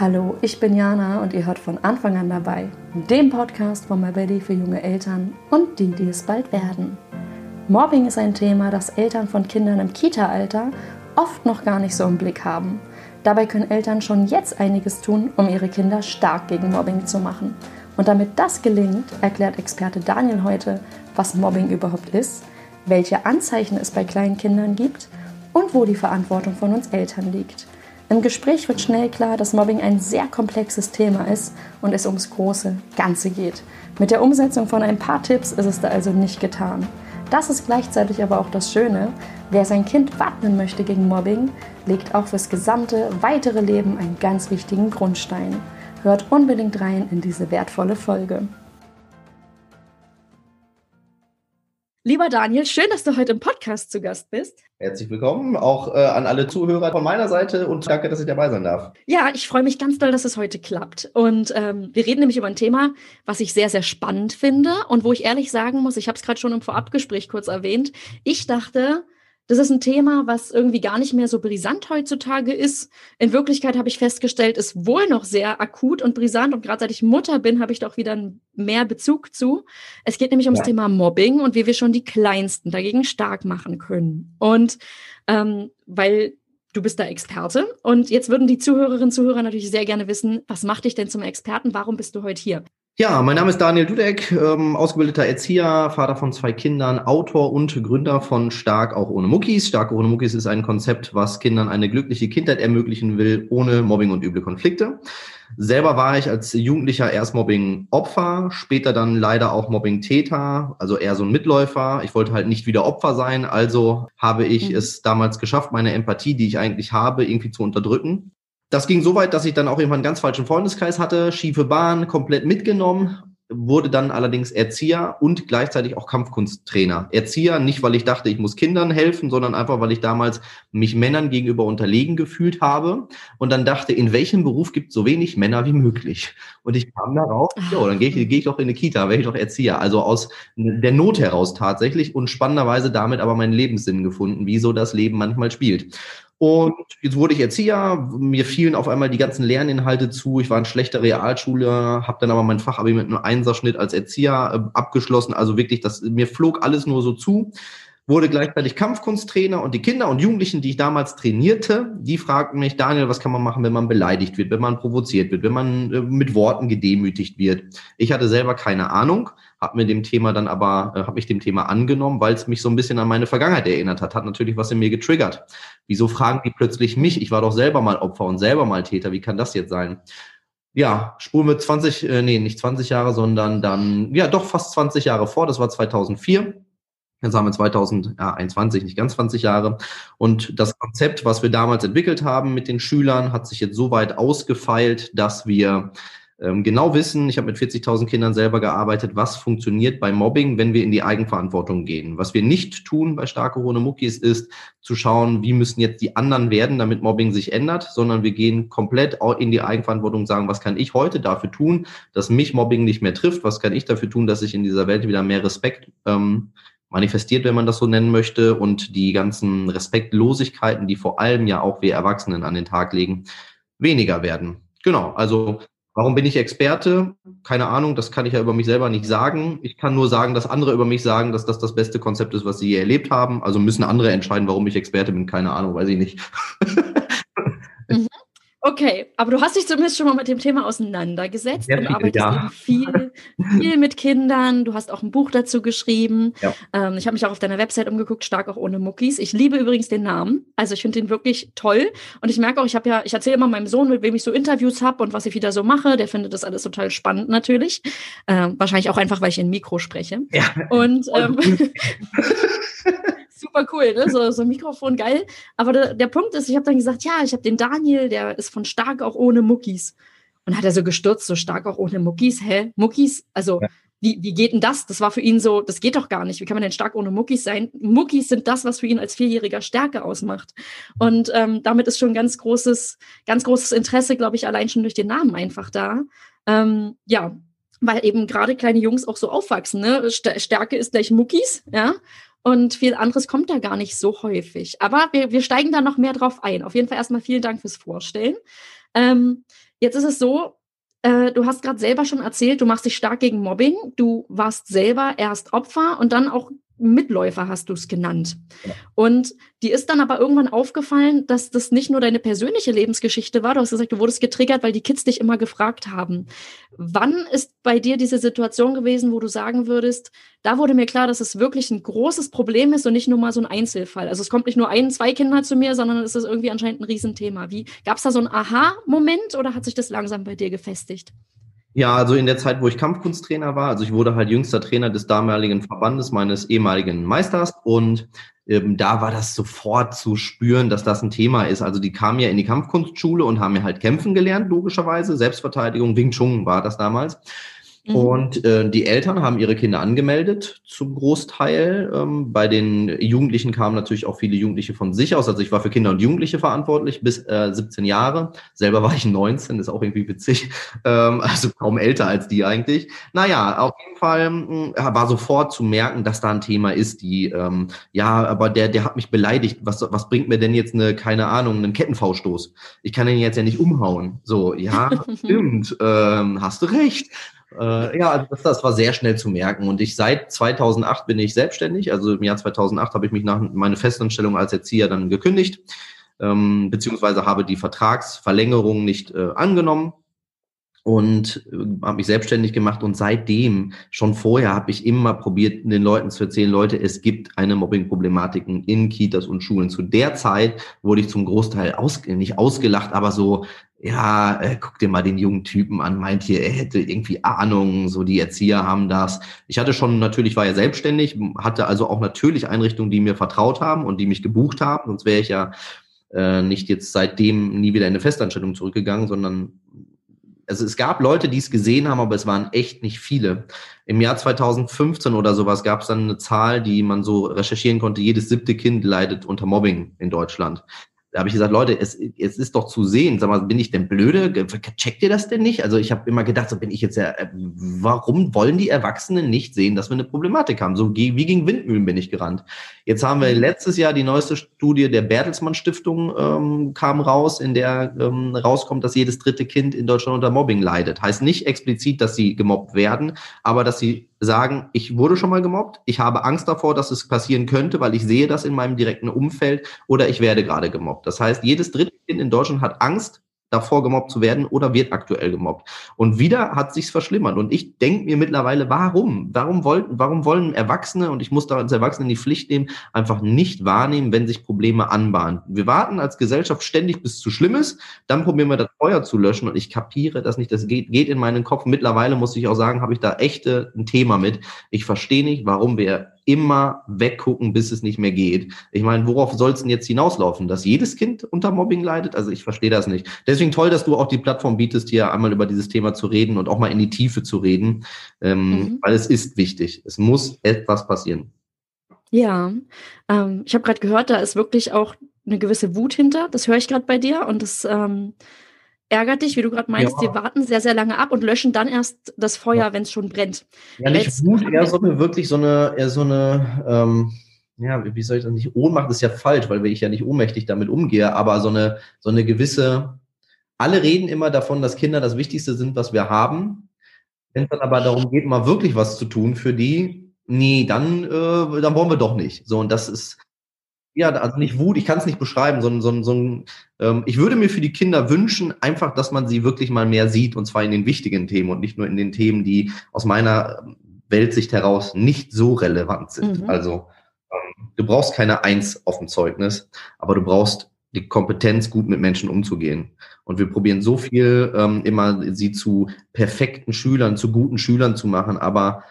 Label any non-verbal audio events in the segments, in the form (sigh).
Hallo, ich bin Jana und ihr hört von Anfang an dabei, dem Podcast von MyBelly für junge Eltern und die, die es bald werden. Mobbing ist ein Thema, das Eltern von Kindern im Kita-Alter oft noch gar nicht so im Blick haben. Dabei können Eltern schon jetzt einiges tun, um ihre Kinder stark gegen Mobbing zu machen. Und damit das gelingt, erklärt Experte Daniel heute, was Mobbing überhaupt ist, welche Anzeichen es bei kleinen Kindern gibt und wo die Verantwortung von uns Eltern liegt. Im Gespräch wird schnell klar, dass Mobbing ein sehr komplexes Thema ist und es ums große Ganze geht. Mit der Umsetzung von ein paar Tipps ist es da also nicht getan. Das ist gleichzeitig aber auch das Schöne. Wer sein Kind wappnen möchte gegen Mobbing, legt auch fürs gesamte weitere Leben einen ganz wichtigen Grundstein. Hört unbedingt rein in diese wertvolle Folge. Lieber Daniel, schön, dass du heute im Podcast zu Gast bist. Herzlich willkommen auch äh, an alle Zuhörer von meiner Seite und danke, dass ich dabei sein darf. Ja, ich freue mich ganz doll, dass es heute klappt. Und ähm, wir reden nämlich über ein Thema, was ich sehr, sehr spannend finde und wo ich ehrlich sagen muss, ich habe es gerade schon im Vorabgespräch kurz erwähnt, ich dachte, das ist ein Thema, was irgendwie gar nicht mehr so brisant heutzutage ist. In Wirklichkeit habe ich festgestellt, ist wohl noch sehr akut und brisant. Und gerade seit ich Mutter bin, habe ich doch wieder mehr Bezug zu. Es geht nämlich ums ja. Thema Mobbing und wie wir schon die Kleinsten dagegen stark machen können. Und ähm, weil du bist da Experte. Und jetzt würden die Zuhörerinnen und Zuhörer natürlich sehr gerne wissen, was macht dich denn zum Experten? Warum bist du heute hier? Ja, mein Name ist Daniel Dudek, ähm, ausgebildeter Erzieher, Vater von zwei Kindern, Autor und Gründer von Stark auch ohne Muckis. Stark ohne Muckis ist ein Konzept, was Kindern eine glückliche Kindheit ermöglichen will, ohne Mobbing und üble Konflikte. Selber war ich als Jugendlicher erst Mobbing-Opfer, später dann leider auch Mobbing-Täter, also eher so ein Mitläufer. Ich wollte halt nicht wieder Opfer sein, also habe ich mhm. es damals geschafft, meine Empathie, die ich eigentlich habe, irgendwie zu unterdrücken das ging so weit, dass ich dann auch irgendwann einen ganz falschen Freundeskreis hatte, schiefe Bahn, komplett mitgenommen, wurde dann allerdings Erzieher und gleichzeitig auch Kampfkunsttrainer. Erzieher nicht, weil ich dachte, ich muss Kindern helfen, sondern einfach, weil ich damals mich Männern gegenüber unterlegen gefühlt habe und dann dachte, in welchem Beruf gibt es so wenig Männer wie möglich? Und ich kam darauf, ja, dann gehe ich, geh ich doch in eine Kita, wäre ich doch Erzieher. Also aus der Not heraus tatsächlich und spannenderweise damit aber meinen Lebenssinn gefunden, wie so das Leben manchmal spielt. Und jetzt wurde ich Erzieher, mir fielen auf einmal die ganzen Lerninhalte zu. Ich war ein schlechter Realschule, habe dann aber mein Fachabi mit einem Einserschnitt als Erzieher äh, abgeschlossen. Also wirklich, das mir flog alles nur so zu. Wurde gleichzeitig Kampfkunsttrainer und die Kinder und Jugendlichen, die ich damals trainierte, die fragten mich, Daniel, was kann man machen, wenn man beleidigt wird, wenn man provoziert wird, wenn man äh, mit Worten gedemütigt wird? Ich hatte selber keine Ahnung, habe mir dem Thema dann aber, äh, habe ich dem Thema angenommen, weil es mich so ein bisschen an meine Vergangenheit erinnert hat, hat natürlich was in mir getriggert. Wieso fragen die plötzlich mich? Ich war doch selber mal Opfer und selber mal Täter. Wie kann das jetzt sein? Ja, Spur mit 20, äh, nee, nicht 20 Jahre, sondern dann, ja, doch fast 20 Jahre vor, das war 2004. Jetzt haben wir 2021, nicht ganz 20 Jahre. Und das Konzept, was wir damals entwickelt haben mit den Schülern, hat sich jetzt so weit ausgefeilt, dass wir ähm, genau wissen, ich habe mit 40.000 Kindern selber gearbeitet, was funktioniert bei Mobbing, wenn wir in die Eigenverantwortung gehen. Was wir nicht tun bei starke ohne Muckis ist zu schauen, wie müssen jetzt die anderen werden, damit Mobbing sich ändert, sondern wir gehen komplett in die Eigenverantwortung und sagen, was kann ich heute dafür tun, dass mich Mobbing nicht mehr trifft, was kann ich dafür tun, dass ich in dieser Welt wieder mehr Respekt ähm, manifestiert, wenn man das so nennen möchte, und die ganzen Respektlosigkeiten, die vor allem ja auch wir Erwachsenen an den Tag legen, weniger werden. Genau, also Warum bin ich Experte? Keine Ahnung, das kann ich ja über mich selber nicht sagen. Ich kann nur sagen, dass andere über mich sagen, dass das das beste Konzept ist, was sie je erlebt haben. Also müssen andere entscheiden, warum ich Experte bin. Keine Ahnung, weiß ich nicht. (laughs) Okay, aber du hast dich zumindest schon mal mit dem Thema auseinandergesetzt Sehr und viel, arbeitest ja. viel, viel mit Kindern. Du hast auch ein Buch dazu geschrieben. Ja. Ähm, ich habe mich auch auf deiner Website umgeguckt, stark auch ohne Muckis. Ich liebe übrigens den Namen. Also ich finde den wirklich toll. Und ich merke auch, ich habe ja, ich erzähle immer meinem Sohn, mit wem ich so Interviews habe und was ich wieder so mache. Der findet das alles total spannend natürlich. Ähm, wahrscheinlich auch einfach, weil ich in Mikro spreche. Ja. Und (laughs) ähm, (laughs) super cool, ne? so, so ein Mikrofon, geil. Aber der, der Punkt ist, ich habe dann gesagt, ja, ich habe den Daniel, der ist von Stark auch ohne Muckis. Und hat er so gestürzt, so stark auch ohne Muckis. Hä? Muckis? Also, ja. wie, wie geht denn das? Das war für ihn so, das geht doch gar nicht. Wie kann man denn stark ohne Muckis sein? Muckis sind das, was für ihn als Vierjähriger Stärke ausmacht. Und ähm, damit ist schon ganz großes, ganz großes Interesse, glaube ich, allein schon durch den Namen einfach da. Ähm, ja, weil eben gerade kleine Jungs auch so aufwachsen. Ne? Stärke ist gleich Muckis, ja. Und viel anderes kommt da gar nicht so häufig. Aber wir, wir steigen da noch mehr drauf ein. Auf jeden Fall erstmal vielen Dank fürs Vorstellen. Ähm, Jetzt ist es so, äh, du hast gerade selber schon erzählt, du machst dich stark gegen Mobbing. Du warst selber erst Opfer und dann auch Mitläufer hast du es genannt. Ja. Und die ist dann aber irgendwann aufgefallen, dass das nicht nur deine persönliche Lebensgeschichte war. Du hast gesagt, du wurdest getriggert, weil die Kids dich immer gefragt haben. Wann ist bei dir diese Situation gewesen, wo du sagen würdest, da wurde mir klar, dass es wirklich ein großes Problem ist und nicht nur mal so ein Einzelfall. Also es kommt nicht nur ein, zwei Kinder zu mir, sondern es ist irgendwie anscheinend ein Riesenthema. Wie gab es da so einen Aha-Moment oder hat sich das langsam bei dir gefestigt? Ja, also in der Zeit, wo ich Kampfkunsttrainer war, also ich wurde halt jüngster Trainer des damaligen Verbandes meines ehemaligen Meisters und ähm, da war das sofort zu spüren, dass das ein Thema ist. Also die kamen ja in die Kampfkunstschule und haben ja halt kämpfen gelernt, logischerweise. Selbstverteidigung, Wing Chun war das damals. Mhm. Und äh, die Eltern haben ihre Kinder angemeldet, zum Großteil. Ähm, bei den Jugendlichen kamen natürlich auch viele Jugendliche von sich aus. Also ich war für Kinder und Jugendliche verantwortlich bis äh, 17 Jahre. Selber war ich 19, ist auch irgendwie witzig. (laughs) Ähm, also kaum älter als die eigentlich. Naja, auf jeden Fall äh, war sofort zu merken, dass da ein Thema ist, die, ähm, ja, aber der, der hat mich beleidigt. Was, was bringt mir denn jetzt eine, keine Ahnung, einen Kettenfauststoß? Ich kann den jetzt ja nicht umhauen. So, ja, (laughs) stimmt, ähm, hast du recht. Äh, ja, also das, das war sehr schnell zu merken. Und ich seit 2008 bin ich selbstständig. Also im Jahr 2008 habe ich mich nach meine Festanstellung als Erzieher dann gekündigt, ähm, beziehungsweise habe die Vertragsverlängerung nicht äh, angenommen und äh, habe mich selbstständig gemacht und seitdem schon vorher habe ich immer probiert den Leuten zu erzählen Leute es gibt eine Mobbing-Problematik in Kitas und Schulen zu der Zeit wurde ich zum Großteil aus, nicht ausgelacht aber so ja, äh, guck dir mal den jungen Typen an, meint hier, er hätte irgendwie Ahnung, so die Erzieher haben das. Ich hatte schon, natürlich war ja selbstständig, hatte also auch natürlich Einrichtungen, die mir vertraut haben und die mich gebucht haben, sonst wäre ich ja äh, nicht jetzt seitdem nie wieder in eine Festanstellung zurückgegangen, sondern also es gab Leute, die es gesehen haben, aber es waren echt nicht viele. Im Jahr 2015 oder sowas gab es dann eine Zahl, die man so recherchieren konnte, jedes siebte Kind leidet unter Mobbing in Deutschland. Da habe ich gesagt, Leute, es, es ist doch zu sehen. Sag mal, bin ich denn blöde? Checkt ihr das denn nicht? Also ich habe immer gedacht, so bin ich jetzt ja, äh, warum wollen die Erwachsenen nicht sehen, dass wir eine Problematik haben? So wie gegen Windmühlen bin ich gerannt. Jetzt haben wir letztes Jahr die neueste Studie der Bertelsmann Stiftung ähm, kam raus, in der ähm, rauskommt, dass jedes dritte Kind in Deutschland unter Mobbing leidet. Heißt nicht explizit, dass sie gemobbt werden, aber dass sie sagen, ich wurde schon mal gemobbt, ich habe Angst davor, dass es passieren könnte, weil ich sehe das in meinem direkten Umfeld oder ich werde gerade gemobbt. Das heißt, jedes dritte Kind in Deutschland hat Angst, davor gemobbt zu werden oder wird aktuell gemobbt. Und wieder hat sich's verschlimmert. Und ich denke mir mittlerweile, warum? Warum wollen, warum wollen Erwachsene, und ich muss da als Erwachsene in die Pflicht nehmen, einfach nicht wahrnehmen, wenn sich Probleme anbahnen? Wir warten als Gesellschaft ständig, bis zu schlimm ist, dann probieren wir das Feuer zu löschen und ich kapiere das nicht. Das geht, geht in meinen Kopf. Mittlerweile muss ich auch sagen, habe ich da echte ein Thema mit. Ich verstehe nicht, warum wir immer weggucken, bis es nicht mehr geht. Ich meine, worauf soll es denn jetzt hinauslaufen? Dass jedes Kind unter Mobbing leidet? Also ich verstehe das nicht. Deswegen toll, dass du auch die Plattform bietest, hier einmal über dieses Thema zu reden und auch mal in die Tiefe zu reden, ähm, mhm. weil es ist wichtig. Es muss etwas passieren. Ja, ähm, ich habe gerade gehört, da ist wirklich auch eine gewisse Wut hinter. Das höre ich gerade bei dir und das ähm, ärgert dich, wie du gerade meinst, ja. die warten sehr, sehr lange ab und löschen dann erst das Feuer, ja. wenn es schon brennt. Ja, nicht Jetzt, Wut, eher so eine, wirklich so eine, eher so eine, ähm, ja, wie soll ich das nicht, Ohnmacht ist ja falsch, weil ich ja nicht ohnmächtig damit umgehe, aber so eine, so eine gewisse, alle reden immer davon, dass Kinder das Wichtigste sind, was wir haben. Wenn es dann aber darum geht, mal wirklich was zu tun für die, nee, dann, äh, dann wollen wir doch nicht. So, und das ist, ja, also nicht Wut, ich kann es nicht beschreiben, sondern so, so ein, ähm, ich würde mir für die Kinder wünschen, einfach, dass man sie wirklich mal mehr sieht, und zwar in den wichtigen Themen und nicht nur in den Themen, die aus meiner Weltsicht heraus nicht so relevant sind. Mhm. Also ähm, du brauchst keine Eins auf dem Zeugnis, aber du brauchst die Kompetenz, gut mit Menschen umzugehen. Und wir probieren so viel, ähm, immer sie zu perfekten Schülern, zu guten Schülern zu machen, aber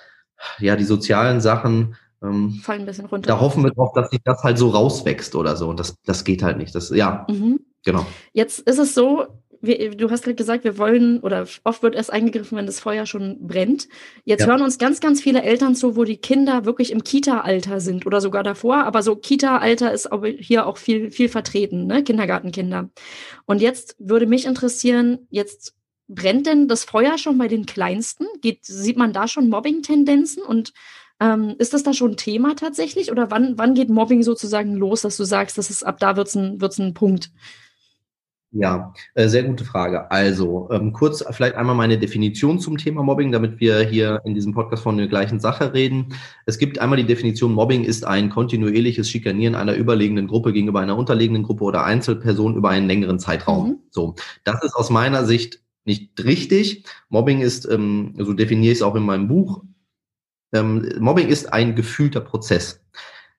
ja, die sozialen Sachen, ähm, fallen ein bisschen runter. Da hoffen wir drauf, dass sich das halt so rauswächst oder so. Und das, das geht halt nicht. Das, ja, mhm. genau. Jetzt ist es so, wir, du hast gerade gesagt, wir wollen, oder oft wird erst eingegriffen, wenn das Feuer schon brennt. Jetzt ja. hören uns ganz, ganz viele Eltern zu, wo die Kinder wirklich im Kita-Alter sind oder sogar davor. Aber so Kita-Alter ist hier auch viel, viel vertreten, ne? Kindergartenkinder. Und jetzt würde mich interessieren, jetzt brennt denn das Feuer schon bei den Kleinsten? Geht, sieht man da schon Mobbing-Tendenzen? Und ähm, ist das da schon ein Thema tatsächlich oder wann, wann geht Mobbing sozusagen los, dass du sagst, das ist ab da wird es ein, wird's ein Punkt? Ja, äh, sehr gute Frage. Also ähm, kurz vielleicht einmal meine Definition zum Thema Mobbing, damit wir hier in diesem Podcast von der gleichen Sache reden. Es gibt einmal die Definition, Mobbing ist ein kontinuierliches Schikanieren einer überlegenen Gruppe gegenüber einer unterlegenen Gruppe oder Einzelperson über einen längeren Zeitraum. Mhm. So, das ist aus meiner Sicht nicht richtig. Mobbing ist, ähm, so definiere ich es auch in meinem Buch, ähm, Mobbing ist ein gefühlter Prozess.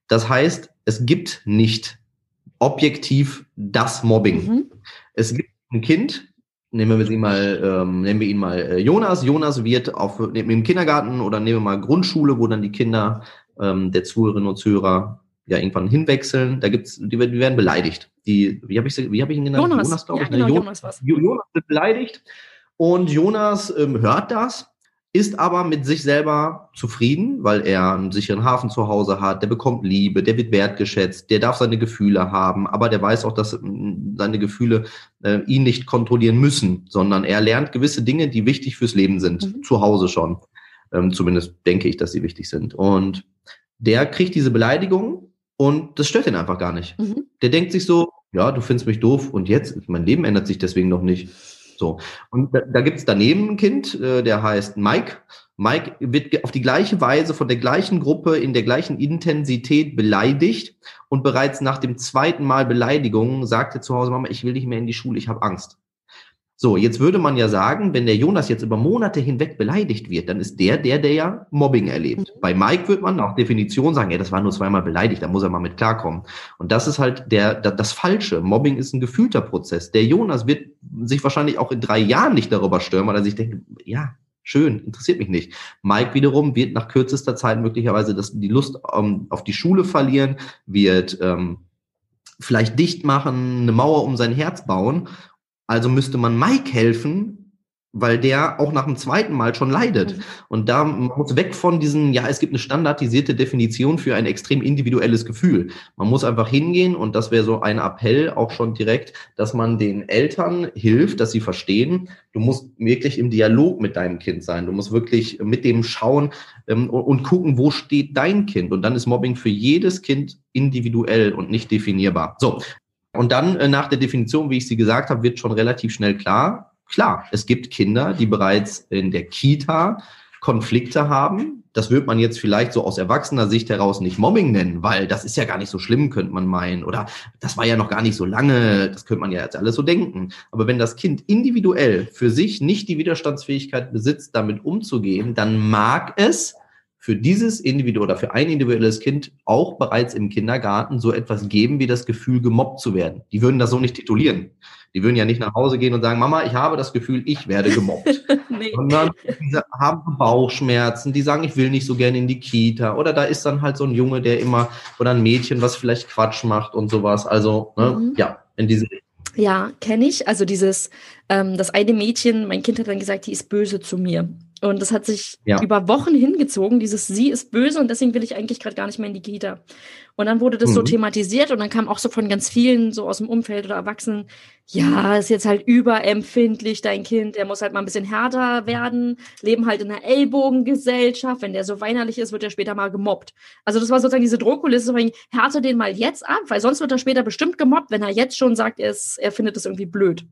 Das heißt, es gibt nicht objektiv das Mobbing. Mhm. Es gibt ein Kind, nehmen wir ihn mal, ähm, nennen wir ihn mal äh, Jonas. Jonas wird auf im Kindergarten oder nehmen wir mal Grundschule, wo dann die Kinder ähm, der Zuhörerinnen und Zuhörer ja irgendwann hinwechseln. Da gibt's, die, die werden beleidigt. Die, wie habe ich, wie hab ich ihn genannt? Jonas, Jonas glaube ich. Ja, genau, ne? Jonas, Jonas, Jonas wird beleidigt und Jonas ähm, hört das ist aber mit sich selber zufrieden, weil er einen sicheren Hafen zu Hause hat, der bekommt Liebe, der wird wertgeschätzt, der darf seine Gefühle haben, aber der weiß auch, dass mm, seine Gefühle äh, ihn nicht kontrollieren müssen, sondern er lernt gewisse Dinge, die wichtig fürs Leben sind, mhm. zu Hause schon. Ähm, zumindest denke ich, dass sie wichtig sind. Und der kriegt diese Beleidigung und das stört ihn einfach gar nicht. Mhm. Der denkt sich so, ja, du findest mich doof und jetzt, mein Leben ändert sich deswegen noch nicht. So. Und da, da gibt es daneben ein Kind, äh, der heißt Mike. Mike wird auf die gleiche Weise von der gleichen Gruppe in der gleichen Intensität beleidigt und bereits nach dem zweiten Mal Beleidigung sagt er zu Hause, Mama, ich will nicht mehr in die Schule, ich habe Angst. So, jetzt würde man ja sagen, wenn der Jonas jetzt über Monate hinweg beleidigt wird, dann ist der der, der ja Mobbing erlebt. Mhm. Bei Mike wird man nach Definition sagen, ja, das war nur zweimal beleidigt, da muss er mal mit klarkommen. Und das ist halt der, das, Falsche. Mobbing ist ein gefühlter Prozess. Der Jonas wird sich wahrscheinlich auch in drei Jahren nicht darüber stören, weil er sich denkt, ja, schön, interessiert mich nicht. Mike wiederum wird nach kürzester Zeit möglicherweise das, die Lust um, ähm, auf die Schule verlieren, wird ähm, vielleicht dicht machen, eine Mauer um sein Herz bauen also müsste man Mike helfen, weil der auch nach dem zweiten Mal schon leidet. Mhm. Und da muss weg von diesen, ja, es gibt eine standardisierte Definition für ein extrem individuelles Gefühl. Man muss einfach hingehen und das wäre so ein Appell auch schon direkt, dass man den Eltern hilft, dass sie verstehen, du musst wirklich im Dialog mit deinem Kind sein. Du musst wirklich mit dem schauen ähm, und, und gucken, wo steht dein Kind. Und dann ist Mobbing für jedes Kind individuell und nicht definierbar. So, und dann äh, nach der Definition, wie ich sie gesagt habe, wird schon relativ schnell klar, klar, es gibt Kinder, die bereits in der Kita Konflikte haben. Das wird man jetzt vielleicht so aus erwachsener Sicht heraus nicht Mobbing nennen, weil das ist ja gar nicht so schlimm, könnte man meinen. Oder das war ja noch gar nicht so lange, das könnte man ja jetzt alles so denken. Aber wenn das Kind individuell für sich nicht die Widerstandsfähigkeit besitzt, damit umzugehen, dann mag es für dieses Individuum oder für ein individuelles Kind auch bereits im Kindergarten so etwas geben wie das Gefühl, gemobbt zu werden. Die würden das so nicht titulieren. Die würden ja nicht nach Hause gehen und sagen, Mama, ich habe das Gefühl, ich werde gemobbt. (laughs) nee. Sondern die haben Bauchschmerzen, die sagen, ich will nicht so gerne in die Kita. Oder da ist dann halt so ein Junge, der immer, oder ein Mädchen, was vielleicht Quatsch macht und sowas. Also, ne, mhm. ja, in diese. Ja, kenne ich. Also dieses, ähm, das eine Mädchen, mein Kind hat dann gesagt, die ist böse zu mir. Und das hat sich ja. über Wochen hingezogen, dieses Sie ist böse und deswegen will ich eigentlich gerade gar nicht mehr in die Kita. Und dann wurde das mhm. so thematisiert und dann kam auch so von ganz vielen, so aus dem Umfeld oder Erwachsenen, ja, ist jetzt halt überempfindlich, dein Kind, der muss halt mal ein bisschen härter werden, leben halt in einer Ellbogengesellschaft, wenn der so weinerlich ist, wird er später mal gemobbt. Also das war sozusagen diese Drohkulisse, härte den mal jetzt ab, weil sonst wird er später bestimmt gemobbt, wenn er jetzt schon sagt, er, ist, er findet es irgendwie blöd.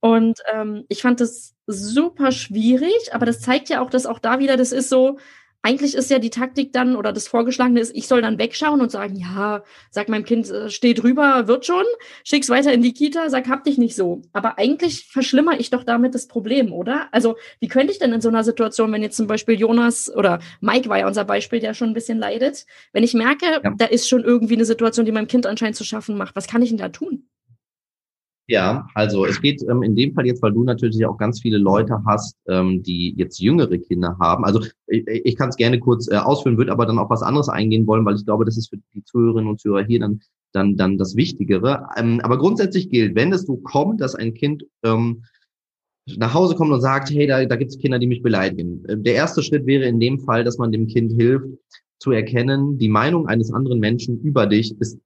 Und ähm, ich fand das super schwierig, aber das zeigt ja auch, dass auch da wieder, das ist so, eigentlich ist ja die Taktik dann oder das Vorgeschlagene ist, ich soll dann wegschauen und sagen, ja, sag meinem Kind, äh, steh drüber, wird schon, schick's weiter in die Kita, sag, hab dich nicht so. Aber eigentlich verschlimmer ich doch damit das Problem, oder? Also, wie könnte ich denn in so einer Situation, wenn jetzt zum Beispiel Jonas oder Mike war ja unser Beispiel, der schon ein bisschen leidet, wenn ich merke, ja. da ist schon irgendwie eine Situation, die meinem Kind anscheinend zu schaffen macht, was kann ich denn da tun? Ja, also es geht ähm, in dem Fall jetzt, weil du natürlich auch ganz viele Leute hast, ähm, die jetzt jüngere Kinder haben. Also ich, ich kann es gerne kurz äh, ausführen, würde aber dann auf was anderes eingehen wollen, weil ich glaube, das ist für die Zuhörerinnen und Zuhörer hier dann dann dann das Wichtigere. Ähm, aber grundsätzlich gilt, wenn es so kommt, dass ein Kind ähm, nach Hause kommt und sagt, hey, da, da gibt es Kinder, die mich beleidigen. Äh, der erste Schritt wäre in dem Fall, dass man dem Kind hilft, zu erkennen, die Meinung eines anderen Menschen über dich ist,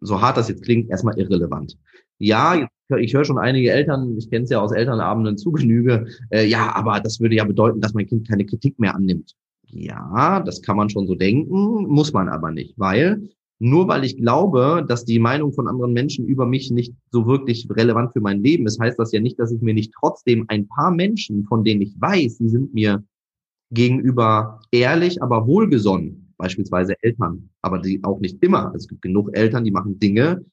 so hart das jetzt klingt, erstmal irrelevant. Ja, ich höre schon einige Eltern, ich kenne es ja aus Elternabenden zu Genüge, äh, ja, aber das würde ja bedeuten, dass mein Kind keine Kritik mehr annimmt. Ja, das kann man schon so denken, muss man aber nicht, weil nur weil ich glaube, dass die Meinung von anderen Menschen über mich nicht so wirklich relevant für mein Leben ist, heißt das ja nicht, dass ich mir nicht trotzdem ein paar Menschen, von denen ich weiß, sie sind mir gegenüber ehrlich, aber wohlgesonnen, beispielsweise Eltern, aber die auch nicht immer. Es gibt genug Eltern, die machen Dinge,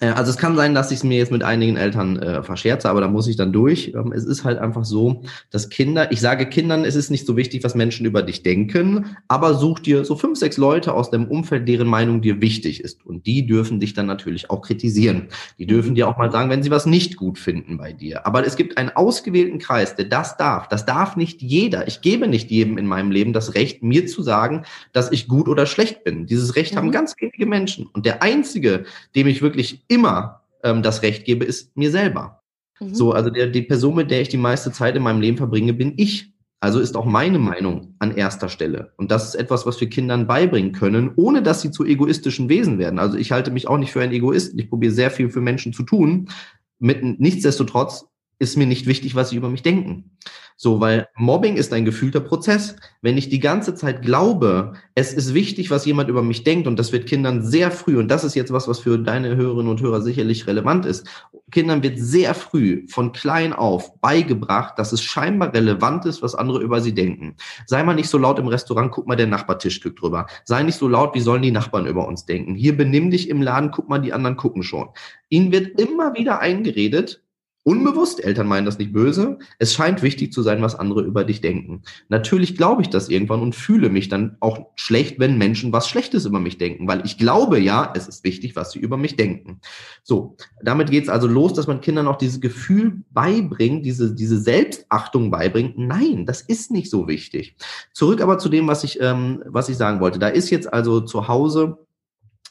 also es kann sein, dass ich es mir jetzt mit einigen Eltern äh, verscherze, aber da muss ich dann durch. Ähm, es ist halt einfach so, dass Kinder, ich sage Kindern, es ist nicht so wichtig, was Menschen über dich denken, aber such dir so fünf, sechs Leute aus deinem Umfeld, deren Meinung dir wichtig ist. Und die dürfen dich dann natürlich auch kritisieren. Die dürfen dir auch mal sagen, wenn sie was nicht gut finden bei dir. Aber es gibt einen ausgewählten Kreis, der das darf. Das darf nicht jeder. Ich gebe nicht jedem in meinem Leben das Recht, mir zu sagen, dass ich gut oder schlecht bin. Dieses Recht mhm. haben ganz wenige Menschen. Und der einzige, dem ich wirklich immer ähm, das Recht gebe, ist mir selber. Mhm. So, also der, die Person, mit der ich die meiste Zeit in meinem Leben verbringe, bin ich. Also ist auch meine Meinung an erster Stelle. Und das ist etwas, was wir Kindern beibringen können, ohne dass sie zu egoistischen Wesen werden. Also ich halte mich auch nicht für einen Egoist. Ich probiere sehr viel für Menschen zu tun. Mit, nichtsdestotrotz ist mir nicht wichtig, was sie über mich denken. So, weil Mobbing ist ein gefühlter Prozess. Wenn ich die ganze Zeit glaube, es ist wichtig, was jemand über mich denkt, und das wird Kindern sehr früh, und das ist jetzt was, was für deine Hörerinnen und Hörer sicherlich relevant ist, Kindern wird sehr früh von klein auf beigebracht, dass es scheinbar relevant ist, was andere über sie denken. Sei mal nicht so laut im Restaurant, guck mal, der Nachbartisch drüber. Sei nicht so laut, wie sollen die Nachbarn über uns denken? Hier benimm dich im Laden, guck mal, die anderen gucken schon. Ihnen wird immer wieder eingeredet, Unbewusst, Eltern meinen das nicht böse. Es scheint wichtig zu sein, was andere über dich denken. Natürlich glaube ich das irgendwann und fühle mich dann auch schlecht, wenn Menschen was Schlechtes über mich denken, weil ich glaube ja, es ist wichtig, was sie über mich denken. So, damit geht es also los, dass man Kindern auch dieses Gefühl beibringt, diese, diese Selbstachtung beibringt. Nein, das ist nicht so wichtig. Zurück aber zu dem, was ich, ähm, was ich sagen wollte. Da ist jetzt also zu Hause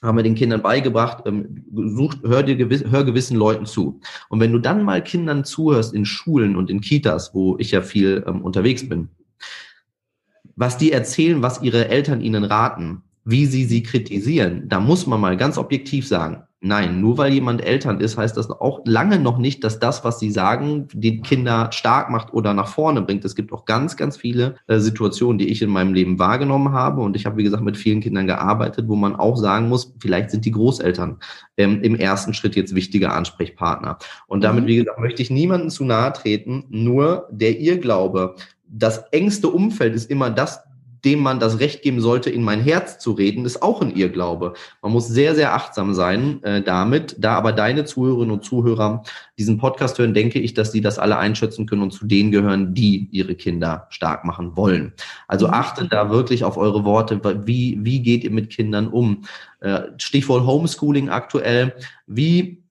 haben wir den Kindern beigebracht, ähm, such, hör, dir gewiss, hör gewissen Leuten zu. Und wenn du dann mal Kindern zuhörst in Schulen und in Kitas, wo ich ja viel ähm, unterwegs bin, was die erzählen, was ihre Eltern ihnen raten, wie sie sie kritisieren, da muss man mal ganz objektiv sagen, Nein, nur weil jemand Eltern ist, heißt das auch lange noch nicht, dass das, was sie sagen, die Kinder stark macht oder nach vorne bringt. Es gibt auch ganz, ganz viele äh, Situationen, die ich in meinem Leben wahrgenommen habe. Und ich habe, wie gesagt, mit vielen Kindern gearbeitet, wo man auch sagen muss, vielleicht sind die Großeltern ähm, im ersten Schritt jetzt wichtige Ansprechpartner. Und damit, mhm. wie gesagt, möchte ich niemanden zu nahe treten, nur der ihr Glaube, das engste Umfeld ist immer das, dem man das Recht geben sollte, in mein Herz zu reden, ist auch ein Irrglaube. Man muss sehr, sehr achtsam sein äh, damit. Da aber deine Zuhörerinnen und Zuhörer diesen Podcast hören, denke ich, dass sie das alle einschätzen können und zu denen gehören, die ihre Kinder stark machen wollen. Also mhm. achtet da wirklich auf eure Worte. Wie, wie geht ihr mit Kindern um? Äh, Stichwort Homeschooling aktuell. Wie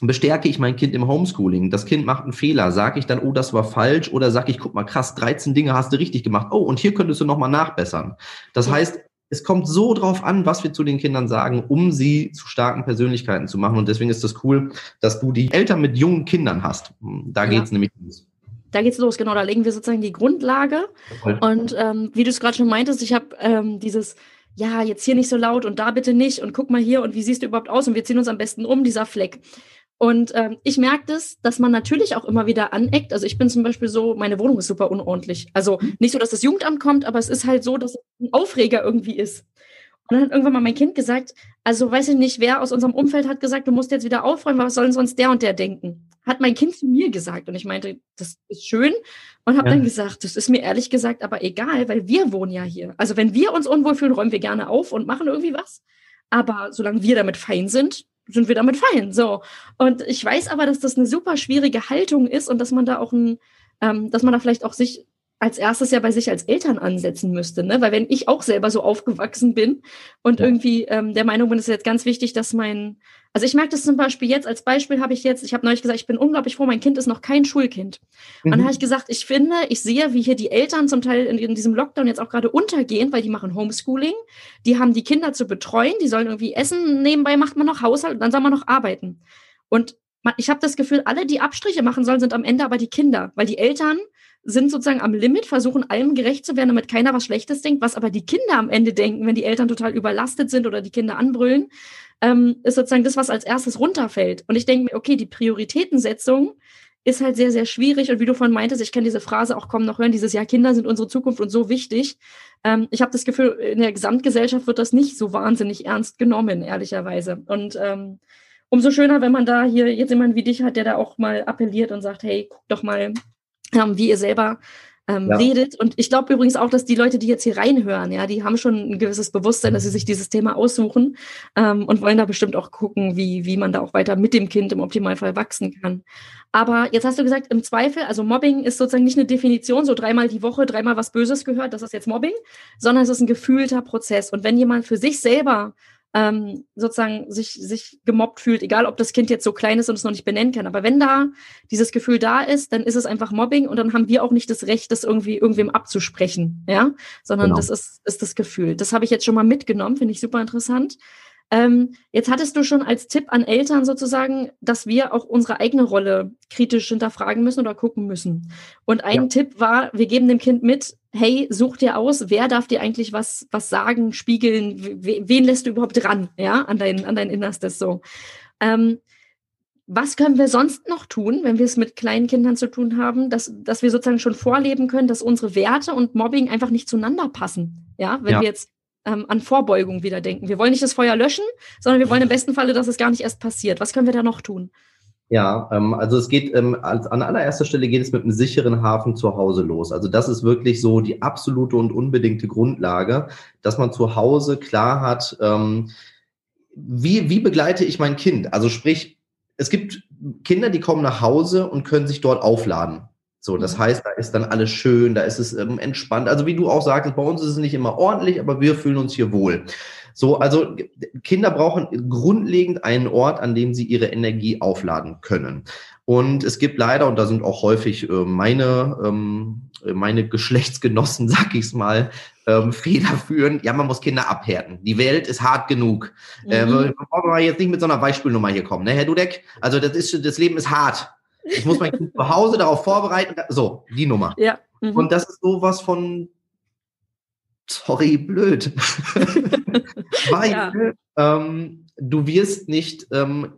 bestärke ich mein Kind im Homeschooling. Das Kind macht einen Fehler. Sage ich dann, oh, das war falsch? Oder sage ich, guck mal, krass, 13 Dinge hast du richtig gemacht. Oh, und hier könntest du nochmal nachbessern. Das heißt, es kommt so drauf an, was wir zu den Kindern sagen, um sie zu starken Persönlichkeiten zu machen. Und deswegen ist das cool, dass du die Eltern mit jungen Kindern hast. Da ja. geht's nämlich los. Da geht's los, genau. Da legen wir sozusagen die Grundlage. Voll. Und ähm, wie du es gerade schon meintest, ich habe ähm, dieses ja, jetzt hier nicht so laut und da bitte nicht und guck mal hier und wie siehst du überhaupt aus und wir ziehen uns am besten um, dieser Fleck. Und ähm, ich merke das, dass man natürlich auch immer wieder aneckt. Also ich bin zum Beispiel so, meine Wohnung ist super unordentlich. Also mhm. nicht so, dass das Jugendamt kommt, aber es ist halt so, dass es ein Aufreger irgendwie ist. Und dann hat irgendwann mal mein Kind gesagt, also weiß ich nicht, wer aus unserem Umfeld hat gesagt, du musst jetzt wieder aufräumen, was soll denn sonst der und der denken? Hat mein Kind zu mir gesagt. Und ich meinte, das ist schön. Und habe ja. dann gesagt, das ist mir ehrlich gesagt aber egal, weil wir wohnen ja hier. Also wenn wir uns unwohl fühlen, räumen wir gerne auf und machen irgendwie was. Aber solange wir damit fein sind, sind wir damit fein. So. Und ich weiß aber, dass das eine super schwierige Haltung ist und dass man da auch ein, ähm, dass man da vielleicht auch sich als erstes ja bei sich als Eltern ansetzen müsste, ne? Weil wenn ich auch selber so aufgewachsen bin und ja. irgendwie ähm, der Meinung bin, ist jetzt ganz wichtig, dass mein, also ich merke das zum Beispiel jetzt, als Beispiel habe ich jetzt, ich habe neulich gesagt, ich bin unglaublich froh, mein Kind ist noch kein Schulkind. Mhm. Und dann habe ich gesagt, ich finde, ich sehe, wie hier die Eltern zum Teil in, in diesem Lockdown jetzt auch gerade untergehen, weil die machen Homeschooling, die haben die Kinder zu betreuen, die sollen irgendwie essen, nebenbei macht man noch Haushalt und dann soll man noch arbeiten. Und ich habe das Gefühl, alle, die Abstriche machen sollen, sind am Ende aber die Kinder, weil die Eltern sind sozusagen am Limit, versuchen allem gerecht zu werden, damit keiner was Schlechtes denkt. Was aber die Kinder am Ende denken, wenn die Eltern total überlastet sind oder die Kinder anbrüllen, ähm, ist sozusagen das, was als erstes runterfällt. Und ich denke mir, okay, die Prioritätensetzung ist halt sehr, sehr schwierig. Und wie du vorhin meintest, ich kann diese Phrase auch kaum noch hören, dieses Jahr Kinder sind unsere Zukunft und so wichtig. Ähm, ich habe das Gefühl, in der Gesamtgesellschaft wird das nicht so wahnsinnig ernst genommen, ehrlicherweise. Und ähm, umso schöner, wenn man da hier jetzt jemanden wie dich hat, der da auch mal appelliert und sagt, hey, guck doch mal, ähm, wie ihr selber ähm, ja. redet. Und ich glaube übrigens auch, dass die Leute, die jetzt hier reinhören, ja, die haben schon ein gewisses Bewusstsein, dass sie sich dieses Thema aussuchen ähm, und wollen da bestimmt auch gucken, wie, wie man da auch weiter mit dem Kind im Optimalfall wachsen kann. Aber jetzt hast du gesagt, im Zweifel, also Mobbing ist sozusagen nicht eine Definition, so dreimal die Woche, dreimal was Böses gehört, das ist jetzt Mobbing, sondern es ist ein gefühlter Prozess. Und wenn jemand für sich selber ähm, sozusagen sich, sich gemobbt fühlt, egal ob das Kind jetzt so klein ist und es noch nicht benennen kann. Aber wenn da dieses Gefühl da ist, dann ist es einfach Mobbing und dann haben wir auch nicht das Recht, das irgendwie irgendwem abzusprechen, ja, sondern genau. das ist, ist das Gefühl. Das habe ich jetzt schon mal mitgenommen, finde ich super interessant. Ähm, jetzt hattest du schon als Tipp an Eltern sozusagen, dass wir auch unsere eigene Rolle kritisch hinterfragen müssen oder gucken müssen. Und ein ja. Tipp war, wir geben dem Kind mit, hey, such dir aus, wer darf dir eigentlich was, was sagen, spiegeln, wen lässt du überhaupt dran, ja, an dein, an dein Innerstes so. Ähm, was können wir sonst noch tun, wenn wir es mit kleinen Kindern zu tun haben, dass, dass wir sozusagen schon vorleben können, dass unsere Werte und Mobbing einfach nicht zueinander passen? Ja, wenn ja. wir jetzt ähm, an Vorbeugung wieder denken. Wir wollen nicht das Feuer löschen, sondern wir wollen im besten Falle, dass es gar nicht erst passiert. Was können wir da noch tun? Ja, ähm, also es geht ähm, als, an allererster Stelle geht es mit einem sicheren Hafen zu Hause los. Also das ist wirklich so die absolute und unbedingte Grundlage, dass man zu Hause klar hat, ähm, wie, wie begleite ich mein Kind? Also sprich, es gibt Kinder, die kommen nach Hause und können sich dort aufladen. So, das mhm. heißt, da ist dann alles schön, da ist es ähm, entspannt. Also wie du auch sagtest, bei uns ist es nicht immer ordentlich, aber wir fühlen uns hier wohl. So, also Kinder brauchen grundlegend einen Ort, an dem sie ihre Energie aufladen können. Und es gibt leider, und da sind auch häufig äh, meine, ähm, meine Geschlechtsgenossen, (laughs) sag ich's mal, ähm, federführend. Ja, man muss Kinder abhärten. Die Welt ist hart genug. Äh, mhm. Äh, wir brauchen jetzt nicht mit so einer Beispielnummer hier kommen, ne, Herr Dudek? Also das ist, das Leben ist hart. Ich muss mein Kind zu Hause darauf vorbereiten. So, die Nummer. Ja. Mhm. Und das ist sowas von, sorry, blöd. (laughs) Weil ja. ähm, du wirst nicht ähm,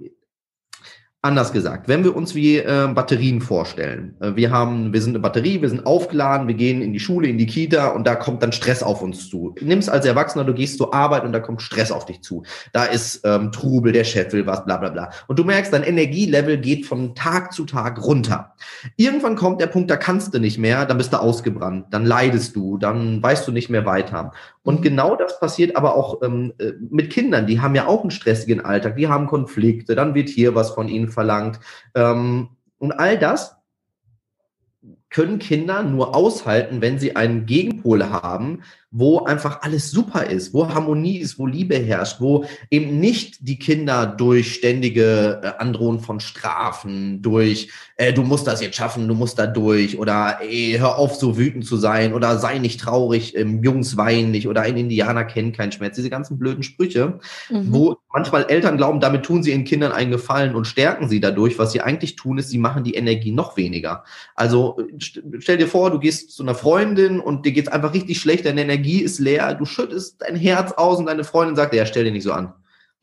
Anders gesagt, wenn wir uns wie äh, Batterien vorstellen, äh, wir haben, wir sind eine Batterie, wir sind aufgeladen, wir gehen in die Schule, in die Kita und da kommt dann Stress auf uns zu. Nimm's als Erwachsener, du gehst zur Arbeit und da kommt Stress auf dich zu. Da ist ähm, Trubel, der Chef will was, bla bla bla. Und du merkst, dein Energielevel geht von Tag zu Tag runter. Irgendwann kommt der Punkt, da kannst du nicht mehr, dann bist du ausgebrannt, dann leidest du, dann weißt du nicht mehr weiter. Und mhm. genau das passiert aber auch ähm, äh, mit Kindern, die haben ja auch einen stressigen Alltag, die haben Konflikte, dann wird hier was von ihnen verlangt. Ähm, und all das können Kinder nur aushalten, wenn sie einen Gegenpol haben, wo einfach alles super ist, wo Harmonie ist, wo Liebe herrscht, wo eben nicht die Kinder durch ständige äh, Androhung von Strafen, durch äh, du musst das jetzt schaffen, du musst da durch oder ey, hör auf so wütend zu sein oder sei nicht traurig, ähm, Jungs weinen nicht oder ein Indianer kennt keinen Schmerz, diese ganzen blöden Sprüche, mhm. wo manchmal Eltern glauben, damit tun sie ihren Kindern einen Gefallen und stärken sie dadurch. Was sie eigentlich tun, ist, sie machen die Energie noch weniger. Also stell dir vor, du gehst zu einer Freundin und dir geht's einfach richtig schlecht, deine Energie Energie ist leer, du schüttest dein Herz aus und deine Freundin sagt, ja, stell dir nicht so an. (laughs)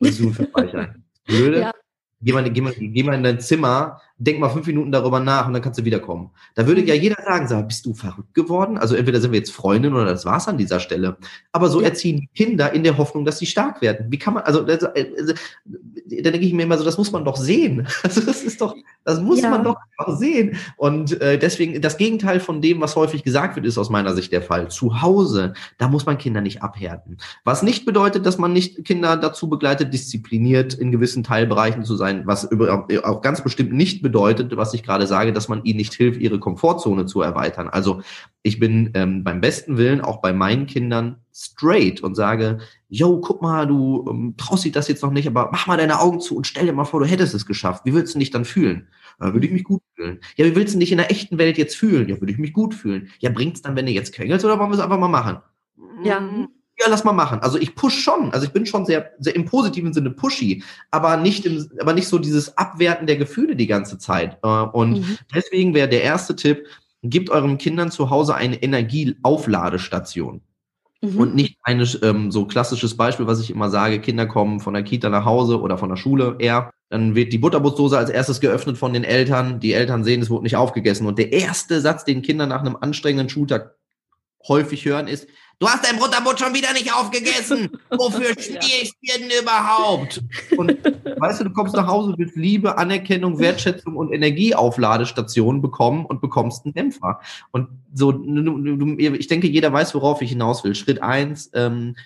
Blöde? Ja. Geh mal, geh, mal, geh mal in dein Zimmer, denk mal fünf Minuten darüber nach und dann kannst du wiederkommen. Da würde ja jeder sagen, sag, bist du verrückt geworden? Also entweder sind wir jetzt Freundin oder das war's an dieser Stelle. Aber so erziehen Kinder in der Hoffnung, dass sie stark werden. Wie kann man, also, also, also da denke ich mir immer so, das muss man doch sehen. (laughs) Also das ist doch, das muss ja. man doch einfach sehen. Und äh, deswegen, das Gegenteil von dem, was häufig gesagt wird, ist aus meiner Sicht der Fall. Zu Hause, da muss man Kinder nicht abhärten. Was nicht bedeutet, dass man nicht Kinder dazu begleitet, diszipliniert in gewissen Teilbereichen zu sein, was über, auch ganz bestimmt nicht bedeutet, was ich gerade sage, dass man ihnen nicht hilft, ihre Komfortzone zu erweitern. Also ich bin ähm, beim besten Willen auch bei meinen Kindern straight und sage, yo, guck mal, du ähm, traust dich das jetzt noch nicht, aber mach mal deine Augen zu und stell dir mal vor, du hättest es geschafft. Wie würdest du dich dann fühlen? Äh, würde ich mich gut fühlen. Ja, wie willst du dich in der echten Welt jetzt fühlen? Ja, würde ich mich gut fühlen. Ja, bringt's dann, wenn du jetzt quengelst oder wollen wir es einfach mal machen? Ja. Ja, lass mal machen. Also ich push schon. Also ich bin schon sehr, sehr im positiven Sinne pushy, aber nicht im, aber nicht so dieses Abwerten der Gefühle die ganze Zeit. Äh, und mhm. deswegen wäre der erste Tipp, gebt euren Kindern zu Hause eine Energieaufladestation. Mhm. Und nicht ein ähm, so klassisches Beispiel, was ich immer sage, Kinder kommen von der Kita nach Hause oder von der Schule eher. Dann wird die Butterbrotdose als erstes geöffnet von den Eltern. Die Eltern sehen, es wurde nicht aufgegessen. Und der erste Satz, den Kinder nach einem anstrengenden Schultag häufig hören, ist, Du hast dein Butterbrot schon wieder nicht aufgegessen. (laughs) Wofür stehe ich dir denn überhaupt? Und weißt du, du kommst nach Hause, willst Liebe, Anerkennung, Wertschätzung und Energieaufladestationen bekommen und bekommst einen Dämpfer. Und so, ich denke, jeder weiß, worauf ich hinaus will. Schritt eins, ähm,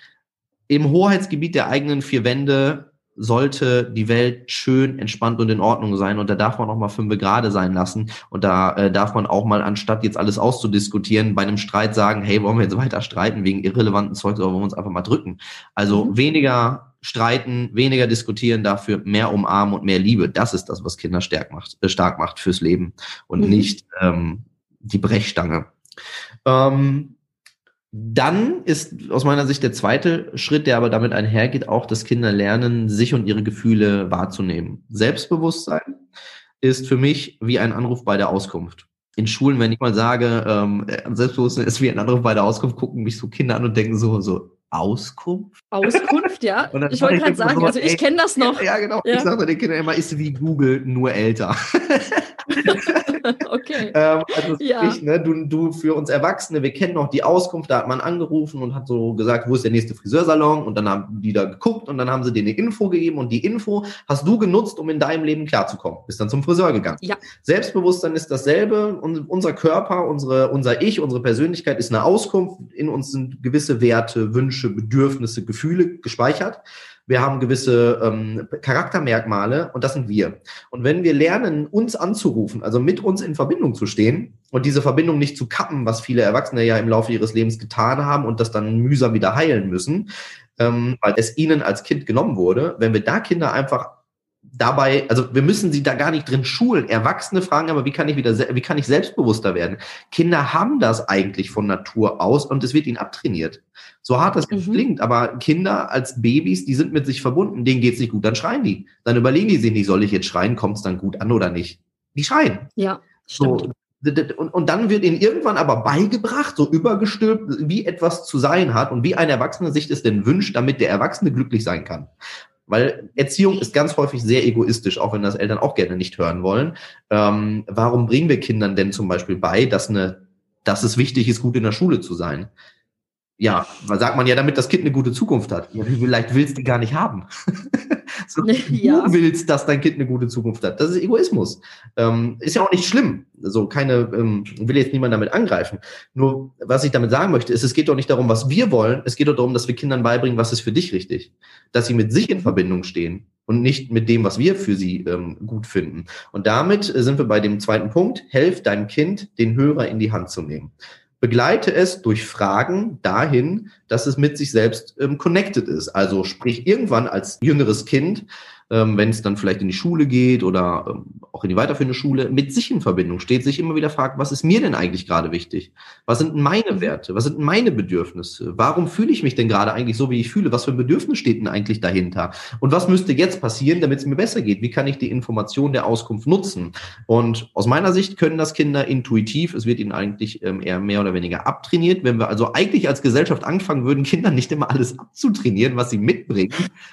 im Hoheitsgebiet der eigenen vier Wände sollte die Welt schön, entspannt und in Ordnung sein. Und da darf man auch mal fünf gerade sein lassen. Und da äh, darf man auch mal, anstatt jetzt alles auszudiskutieren, bei einem Streit sagen, hey, wollen wir jetzt weiter streiten wegen irrelevanten Zeugs oder wollen wir uns einfach mal drücken? Also mhm. weniger streiten, weniger diskutieren, dafür mehr umarmen und mehr Liebe. Das ist das, was Kinder stark macht, äh, stark macht fürs Leben und mhm. nicht ähm, die Brechstange. Ähm, dann ist aus meiner Sicht der zweite Schritt, der aber damit einhergeht, auch, dass Kinder lernen, sich und ihre Gefühle wahrzunehmen. Selbstbewusstsein ist für mich wie ein Anruf bei der Auskunft. In Schulen, wenn ich mal sage, ähm, Selbstbewusstsein ist wie ein Anruf bei der Auskunft, gucken mich so Kinder an und denken so, so, Auskunft? Auskunft, ja. (laughs) ich wollte gerade sagen, so, also ich kenne das noch. Ja, genau. Ja. Ich sage den Kindern immer, ist wie Google, nur älter. (laughs) (laughs) okay. (laughs) ähm, also ja. sprich, ne, du, du für uns Erwachsene, wir kennen noch die Auskunft, da hat man angerufen und hat so gesagt, wo ist der nächste Friseursalon? Und dann haben die da geguckt und dann haben sie dir eine Info gegeben und die Info hast du genutzt, um in deinem Leben klarzukommen. Bist dann zum Friseur gegangen. Ja. Selbstbewusstsein ist dasselbe. Und unser Körper, unsere, unser Ich, unsere Persönlichkeit ist eine Auskunft. In uns sind gewisse Werte, Wünsche, Bedürfnisse, Gefühle gespeichert. Wir haben gewisse ähm, Charaktermerkmale und das sind wir. Und wenn wir lernen, uns anzurufen, also mit uns in Verbindung zu stehen und diese Verbindung nicht zu kappen, was viele Erwachsene ja im Laufe ihres Lebens getan haben und das dann mühsam wieder heilen müssen, ähm, weil es ihnen als Kind genommen wurde, wenn wir da Kinder einfach dabei, also wir müssen sie da gar nicht drin schulen. Erwachsene fragen aber, wie kann ich wieder, wie kann ich selbstbewusster werden? Kinder haben das eigentlich von Natur aus und es wird ihnen abtrainiert. So hart das mhm. klingt, aber Kinder als Babys, die sind mit sich verbunden, denen geht's nicht gut, dann schreien die. Dann überlegen die sich nicht, soll ich jetzt schreien, kommt es dann gut an oder nicht? Die schreien. Ja, stimmt. So, und, und dann wird ihnen irgendwann aber beigebracht, so übergestülpt, wie etwas zu sein hat und wie ein Erwachsener sich das denn wünscht, damit der Erwachsene glücklich sein kann. Weil Erziehung ist ganz häufig sehr egoistisch, auch wenn das Eltern auch gerne nicht hören wollen. Ähm, warum bringen wir Kindern denn zum Beispiel bei, dass, eine, dass es wichtig ist, gut in der Schule zu sein? Ja, sagt man ja, damit das Kind eine gute Zukunft hat. Ja, vielleicht willst du gar nicht haben. (laughs) so, (laughs) ja. Du willst, dass dein Kind eine gute Zukunft hat. Das ist Egoismus. Ähm, ist ja auch nicht schlimm. So keine, ähm, will jetzt niemand damit angreifen. Nur, was ich damit sagen möchte, ist, es geht doch nicht darum, was wir wollen. Es geht doch darum, dass wir Kindern beibringen, was ist für dich richtig. Dass sie mit sich in Verbindung stehen und nicht mit dem, was wir für sie ähm, gut finden. Und damit sind wir bei dem zweiten Punkt. Helf deinem Kind, den Hörer in die Hand zu nehmen begleite es durch Fragen dahin, dass es mit sich selbst ähm, connected ist. Also sprich irgendwann als jüngeres Kind ähm, wenn es dann vielleicht in die Schule geht oder ähm, auch in die weiterführende Schule, mit sich in Verbindung steht, sich immer wieder fragt, was ist mir denn eigentlich gerade wichtig? Was sind meine mhm. Werte? Was sind meine Bedürfnisse? Warum fühle ich mich denn gerade eigentlich so, wie ich fühle? Was für ein Bedürfnis steht denn eigentlich dahinter? Und was müsste jetzt passieren, damit es mir besser geht? Wie kann ich die Information der Auskunft nutzen? Und aus meiner Sicht können das Kinder intuitiv, es wird ihnen eigentlich ähm, eher mehr oder weniger abtrainiert. Wenn wir also eigentlich als Gesellschaft anfangen würden, Kindern nicht immer alles abzutrainieren, was sie mitbringen,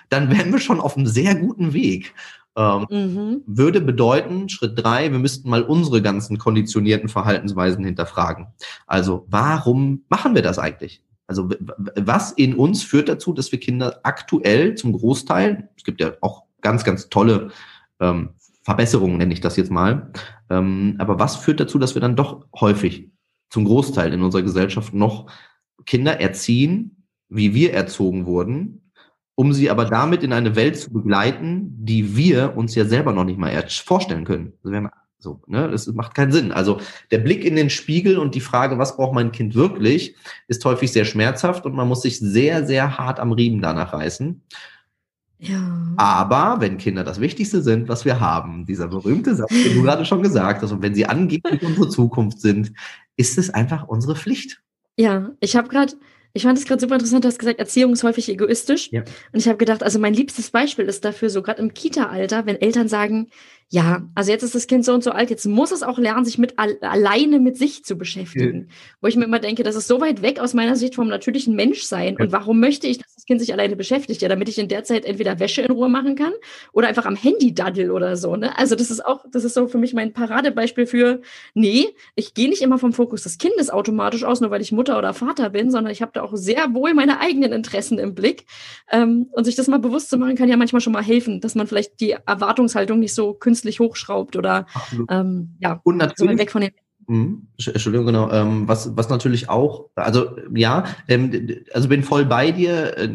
dann wären wir schon auf einem sehr guten guten Weg. Ähm, mhm. Würde bedeuten, Schritt drei, wir müssten mal unsere ganzen konditionierten Verhaltensweisen hinterfragen. Also, warum machen wir das eigentlich? Also, was in uns führt dazu, dass wir Kinder aktuell zum Großteil, es gibt ja auch ganz, ganz tolle ähm, Verbesserungen, nenne ich das jetzt mal, ähm, aber was führt dazu, dass wir dann doch häufig zum Großteil in unserer Gesellschaft noch Kinder erziehen, wie wir erzogen wurden, um sie aber damit in eine Welt zu begleiten, die wir uns ja selber noch nicht mal vorstellen können. Also so, ne, das macht keinen Sinn. Also der Blick in den Spiegel und die Frage, was braucht mein Kind wirklich, ist häufig sehr schmerzhaft und man muss sich sehr, sehr hart am Riemen danach reißen. Ja. Aber wenn Kinder das Wichtigste sind, was wir haben, dieser berühmte Satz, den du gerade schon gesagt hast, und wenn sie angeblich unsere Zukunft sind, ist es einfach unsere Pflicht. Ja, ich habe gerade ich fand es gerade super interessant, du hast gesagt, Erziehung ist häufig egoistisch. Ja. Und ich habe gedacht, also mein liebstes Beispiel ist dafür so, gerade im Kita-Alter, wenn Eltern sagen, ja, also jetzt ist das Kind so und so alt, jetzt muss es auch lernen, sich mit alleine mit sich zu beschäftigen. Ja. Wo ich mir immer denke, das ist so weit weg aus meiner Sicht vom natürlichen Menschsein. Ja. Und warum möchte ich, dass das Kind sich alleine beschäftigt? Ja, damit ich in der Zeit entweder Wäsche in Ruhe machen kann oder einfach am Handy daddel oder so. Ne? Also das ist auch, das ist so für mich mein Paradebeispiel für, nee, ich gehe nicht immer vom Fokus des Kindes automatisch aus, nur weil ich Mutter oder Vater bin, sondern ich habe da auch sehr wohl meine eigenen Interessen im Blick. Ähm, und sich das mal bewusst zu machen, kann ja manchmal schon mal helfen, dass man vielleicht die Erwartungshaltung nicht so künstlich künstlich hochschraubt oder ähm, ja, und natürlich, so weg von den mhm. Entschuldigung, genau. Ähm, was, was natürlich auch, also ja, ähm, also bin voll bei dir. Äh,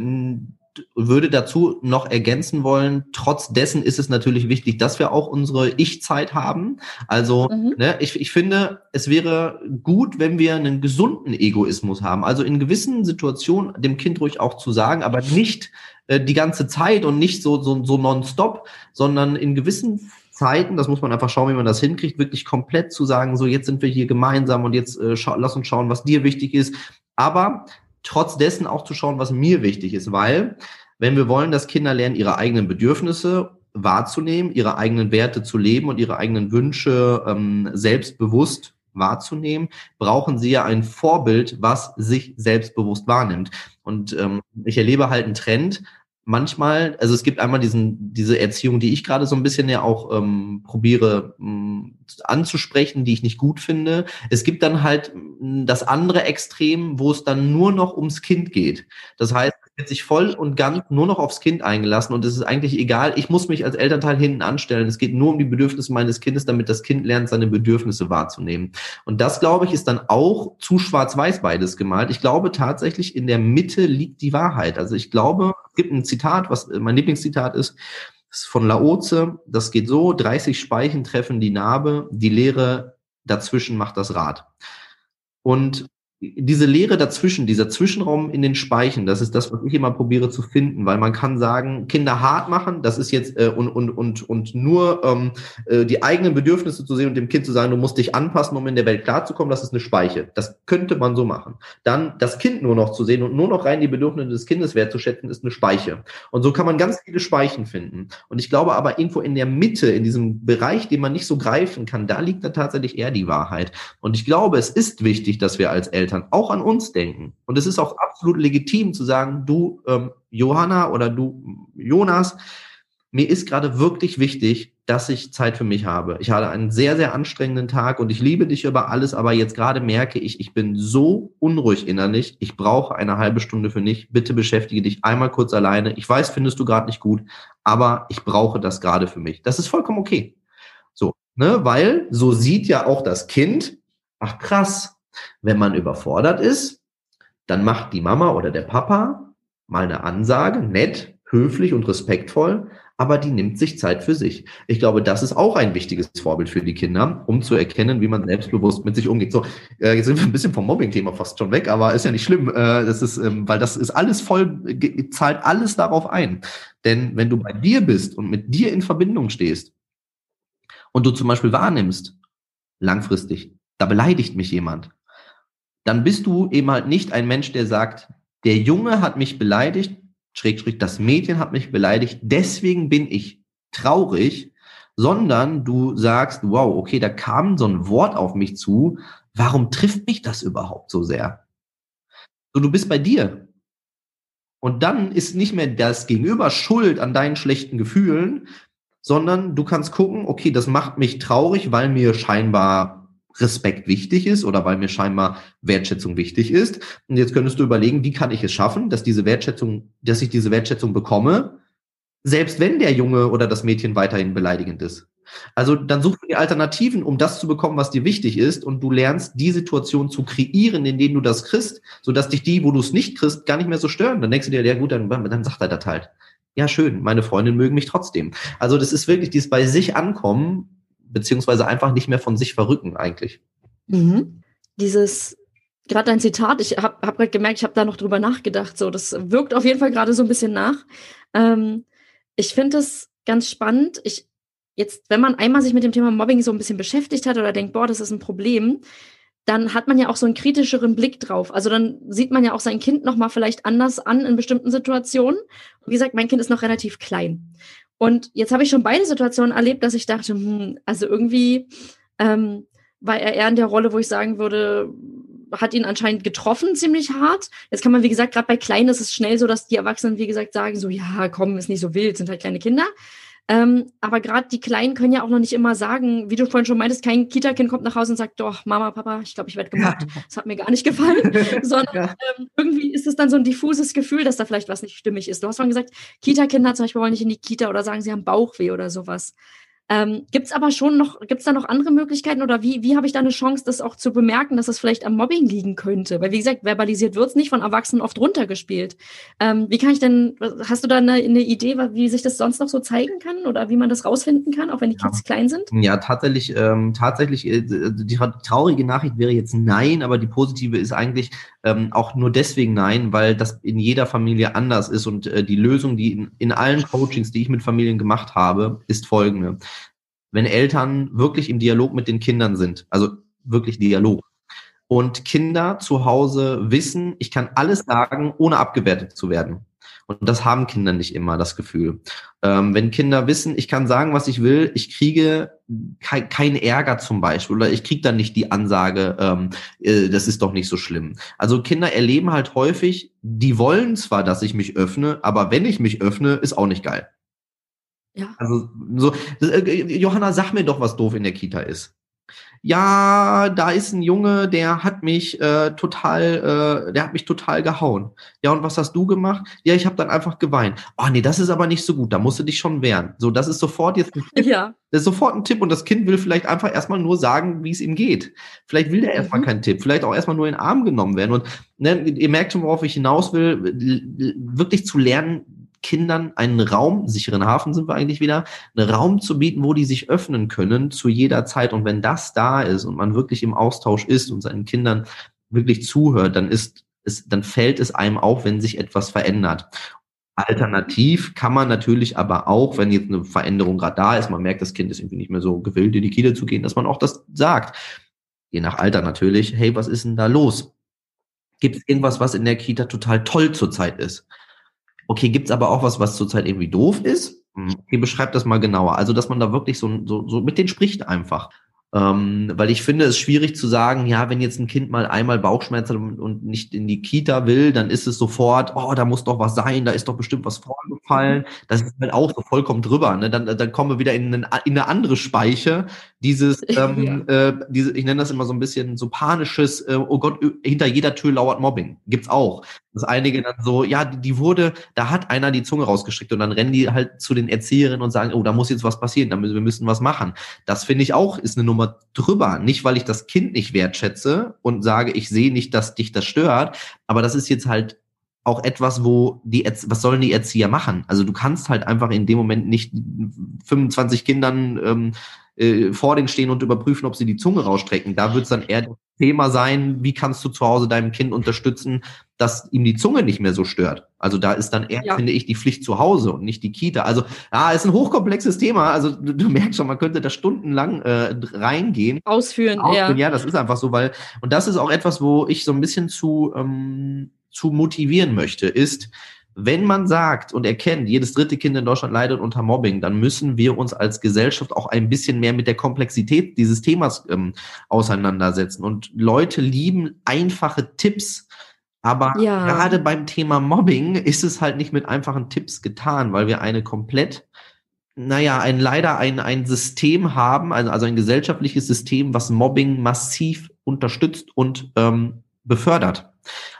würde dazu noch ergänzen wollen, trotz dessen ist es natürlich wichtig, dass wir auch unsere Ich-Zeit haben. Also mhm. ne, ich, ich finde, es wäre gut, wenn wir einen gesunden Egoismus haben. Also in gewissen Situationen dem Kind ruhig auch zu sagen, aber nicht äh, die ganze Zeit und nicht so, so, so nonstop, sondern in gewissen Zeiten, das muss man einfach schauen, wie man das hinkriegt, wirklich komplett zu sagen, so jetzt sind wir hier gemeinsam und jetzt äh, lass uns schauen, was dir wichtig ist. Aber trotz dessen auch zu schauen, was mir wichtig ist, weil wenn wir wollen, dass Kinder lernen, ihre eigenen Bedürfnisse wahrzunehmen, ihre eigenen Werte zu leben und ihre eigenen Wünsche ähm, selbstbewusst wahrzunehmen, brauchen sie ja ein Vorbild, was sich selbstbewusst wahrnimmt. Und ähm, ich erlebe halt einen Trend, manchmal, also es gibt einmal diesen, diese Erziehung, die ich gerade so ein bisschen ja auch ähm, probiere ähm, anzusprechen, die ich nicht gut finde. Es gibt dann halt das andere Extrem, wo es dann nur noch ums Kind geht. Das heißt, wird sich voll und ganz nur noch aufs Kind eingelassen und es ist eigentlich egal, ich muss mich als Elternteil hinten anstellen. Es geht nur um die Bedürfnisse meines Kindes, damit das Kind lernt, seine Bedürfnisse wahrzunehmen. Und das, glaube ich, ist dann auch zu schwarz-weiß beides gemalt. Ich glaube tatsächlich, in der Mitte liegt die Wahrheit. Also ich glaube, es gibt ein Zitat, was mein Lieblingszitat ist, ist von Laoze. Das geht so, 30 Speichen treffen die Narbe, die Leere dazwischen macht das Rad. Und diese Leere dazwischen, dieser Zwischenraum in den Speichen, das ist das, was ich immer probiere zu finden, weil man kann sagen, Kinder hart machen, das ist jetzt äh, und und und und nur ähm, äh, die eigenen Bedürfnisse zu sehen und dem Kind zu sagen, du musst dich anpassen, um in der Welt klarzukommen, das ist eine Speiche. Das könnte man so machen. Dann das Kind nur noch zu sehen und nur noch rein die Bedürfnisse des Kindes wertzuschätzen, ist eine Speiche. Und so kann man ganz viele Speichen finden. Und ich glaube aber irgendwo in der Mitte, in diesem Bereich, den man nicht so greifen kann, da liegt dann tatsächlich eher die Wahrheit. Und ich glaube, es ist wichtig, dass wir als Eltern Eltern auch an uns denken. Und es ist auch absolut legitim zu sagen, du ähm, Johanna oder du Jonas, mir ist gerade wirklich wichtig, dass ich Zeit für mich habe. Ich hatte einen sehr, sehr anstrengenden Tag und ich liebe dich über alles, aber jetzt gerade merke ich, ich bin so unruhig innerlich. Ich brauche eine halbe Stunde für mich. Bitte beschäftige dich einmal kurz alleine. Ich weiß, findest du gerade nicht gut, aber ich brauche das gerade für mich. Das ist vollkommen okay. So, ne, weil so sieht ja auch das Kind, ach krass, wenn man überfordert ist, dann macht die Mama oder der Papa mal eine Ansage, nett, höflich und respektvoll, aber die nimmt sich Zeit für sich. Ich glaube, das ist auch ein wichtiges Vorbild für die Kinder, um zu erkennen, wie man selbstbewusst mit sich umgeht. So, äh, jetzt sind wir ein bisschen vom Mobbing-Thema fast schon weg, aber ist ja nicht schlimm. Äh, das ist, ähm, weil das ist alles voll, zahlt alles darauf ein. Denn wenn du bei dir bist und mit dir in Verbindung stehst und du zum Beispiel wahrnimmst, langfristig, da beleidigt mich jemand, dann bist du eben halt nicht ein Mensch, der sagt, der Junge hat mich beleidigt, schräg, das Mädchen hat mich beleidigt, deswegen bin ich traurig, sondern du sagst, wow, okay, da kam so ein Wort auf mich zu, warum trifft mich das überhaupt so sehr? So, du bist bei dir. Und dann ist nicht mehr das Gegenüber schuld an deinen schlechten Gefühlen, sondern du kannst gucken, okay, das macht mich traurig, weil mir scheinbar Respekt wichtig ist oder weil mir scheinbar Wertschätzung wichtig ist. Und jetzt könntest du überlegen, wie kann ich es schaffen, dass diese Wertschätzung, dass ich diese Wertschätzung bekomme, selbst wenn der Junge oder das Mädchen weiterhin beleidigend ist. Also dann such dir Alternativen, um das zu bekommen, was dir wichtig ist, und du lernst die Situation zu kreieren, in denen du das kriegst, sodass dich die, wo du es nicht kriegst, gar nicht mehr so stören. Dann denkst du dir, ja gut, dann, dann sagt er das halt. Ja, schön, meine Freundin mögen mich trotzdem. Also das ist wirklich dieses bei sich ankommen beziehungsweise einfach nicht mehr von sich verrücken eigentlich. Mhm. Dieses, gerade dein Zitat, ich habe hab gerade gemerkt, ich habe da noch drüber nachgedacht, so, das wirkt auf jeden Fall gerade so ein bisschen nach. Ähm, ich finde es ganz spannend. Ich, jetzt, wenn man einmal sich mit dem Thema Mobbing so ein bisschen beschäftigt hat oder denkt, boah, das ist ein Problem, dann hat man ja auch so einen kritischeren Blick drauf. Also dann sieht man ja auch sein Kind noch mal vielleicht anders an in bestimmten Situationen. Wie gesagt, mein Kind ist noch relativ klein. Und jetzt habe ich schon beide Situationen erlebt, dass ich dachte, hm, also irgendwie ähm, war er eher in der Rolle, wo ich sagen würde, hat ihn anscheinend getroffen, ziemlich hart. Jetzt kann man, wie gesagt, gerade bei Kleinen ist es schnell so, dass die Erwachsenen, wie gesagt, sagen so, ja, komm, ist nicht so wild, sind halt kleine Kinder. Ähm, aber gerade die Kleinen können ja auch noch nicht immer sagen, wie du vorhin schon meintest, kein Kita-Kind kommt nach Hause und sagt, doch, Mama, Papa, ich glaube, ich werde gemobbt. Ja. Das hat mir gar nicht gefallen. (laughs) Sondern ja. ähm, irgendwie ist es dann so ein diffuses Gefühl, dass da vielleicht was nicht stimmig ist. Du hast vorhin gesagt, Kita-Kinder zum Beispiel wollen nicht in die Kita oder sagen, sie haben Bauchweh oder sowas. Ähm, gibt es aber schon noch, gibt es da noch andere Möglichkeiten oder wie, wie habe ich da eine Chance, das auch zu bemerken, dass es das vielleicht am Mobbing liegen könnte? Weil wie gesagt, verbalisiert wird es nicht von Erwachsenen oft runtergespielt. Ähm, wie kann ich denn, hast du da eine, eine, Idee, wie sich das sonst noch so zeigen kann oder wie man das rausfinden kann, auch wenn die Kids ja. klein sind? Ja, tatsächlich, ähm, tatsächlich, äh, die traurige Nachricht wäre jetzt nein, aber die positive ist eigentlich ähm, auch nur deswegen nein, weil das in jeder Familie anders ist und äh, die Lösung, die in, in allen Coachings, die ich mit Familien gemacht habe, ist folgende wenn Eltern wirklich im Dialog mit den Kindern sind, also wirklich Dialog. Und Kinder zu Hause wissen, ich kann alles sagen, ohne abgewertet zu werden. Und das haben Kinder nicht immer, das Gefühl. Ähm, wenn Kinder wissen, ich kann sagen, was ich will, ich kriege kein, kein Ärger zum Beispiel oder ich kriege dann nicht die Ansage, ähm, äh, das ist doch nicht so schlimm. Also Kinder erleben halt häufig, die wollen zwar, dass ich mich öffne, aber wenn ich mich öffne, ist auch nicht geil. Ja. Also so, äh, Johanna, sag mir doch, was doof in der Kita ist. Ja, da ist ein Junge, der hat mich äh, total, äh, der hat mich total gehauen. Ja, und was hast du gemacht? Ja, ich habe dann einfach geweint. Oh nee, das ist aber nicht so gut. Da musst du dich schon wehren. So, das ist sofort jetzt (laughs) ein Tipp. Ja. Das ist sofort ein Tipp und das Kind will vielleicht einfach erstmal nur sagen, wie es ihm geht. Vielleicht will der erstmal mhm. keinen Tipp. Vielleicht auch erstmal nur in den Arm genommen werden. Und ne, ihr merkt schon, worauf ich hinaus will, wirklich zu lernen, Kindern einen Raum, sicheren Hafen sind wir eigentlich wieder, einen Raum zu bieten, wo die sich öffnen können zu jeder Zeit. Und wenn das da ist und man wirklich im Austausch ist und seinen Kindern wirklich zuhört, dann ist es, dann fällt es einem auf, wenn sich etwas verändert. Alternativ kann man natürlich aber auch, wenn jetzt eine Veränderung gerade da ist, man merkt, das Kind ist irgendwie nicht mehr so gewillt, in die Kita zu gehen, dass man auch das sagt. Je nach Alter natürlich, hey, was ist denn da los? Gibt es irgendwas, was in der Kita total toll zurzeit ist? Okay, gibt's aber auch was, was zurzeit irgendwie doof ist? Hm, okay, beschreibt das mal genauer. Also, dass man da wirklich so, so, so mit denen spricht einfach. Ähm, weil ich finde es schwierig zu sagen, ja, wenn jetzt ein Kind mal einmal Bauchschmerzen und, und, nicht in die Kita will, dann ist es sofort, oh, da muss doch was sein, da ist doch bestimmt was vorgefallen. Das ist halt auch so vollkommen drüber. Ne? Dann, dann kommen wir wieder in, einen, in eine andere Speiche. Dieses, (laughs) ähm, ja. äh, diese, ich nenne das immer so ein bisschen so panisches, äh, oh Gott, hinter jeder Tür lauert Mobbing. Gibt's auch. Dass einige dann so, ja, die wurde, da hat einer die Zunge rausgestreckt und dann rennen die halt zu den Erzieherinnen und sagen, oh, da muss jetzt was passieren, da müssen, wir müssen was machen. Das finde ich auch, ist eine Nummer drüber. Nicht, weil ich das Kind nicht wertschätze und sage, ich sehe nicht, dass dich das stört, aber das ist jetzt halt auch etwas, wo die, was sollen die Erzieher machen? Also du kannst halt einfach in dem Moment nicht 25 Kindern ähm, äh, vor denen stehen und überprüfen, ob sie die Zunge rausstrecken. Da wird es dann eher das Thema sein, wie kannst du zu Hause deinem Kind unterstützen, dass ihm die Zunge nicht mehr so stört. Also da ist dann eher, ja. finde ich, die Pflicht zu Hause und nicht die Kita. Also ja, ist ein hochkomplexes Thema. Also du, du merkst schon, man könnte da stundenlang äh, reingehen. Ausführen, Ausführen ja. ja, das ist einfach so, weil, und das ist auch etwas, wo ich so ein bisschen zu, ähm, zu motivieren möchte, ist, wenn man sagt und erkennt, jedes dritte Kind in Deutschland leidet unter Mobbing, dann müssen wir uns als Gesellschaft auch ein bisschen mehr mit der Komplexität dieses Themas ähm, auseinandersetzen. Und Leute lieben einfache Tipps. Aber ja. gerade beim Thema Mobbing ist es halt nicht mit einfachen Tipps getan, weil wir eine komplett, naja, ein leider ein, ein System haben, also, also ein gesellschaftliches System, was Mobbing massiv unterstützt und ähm, befördert.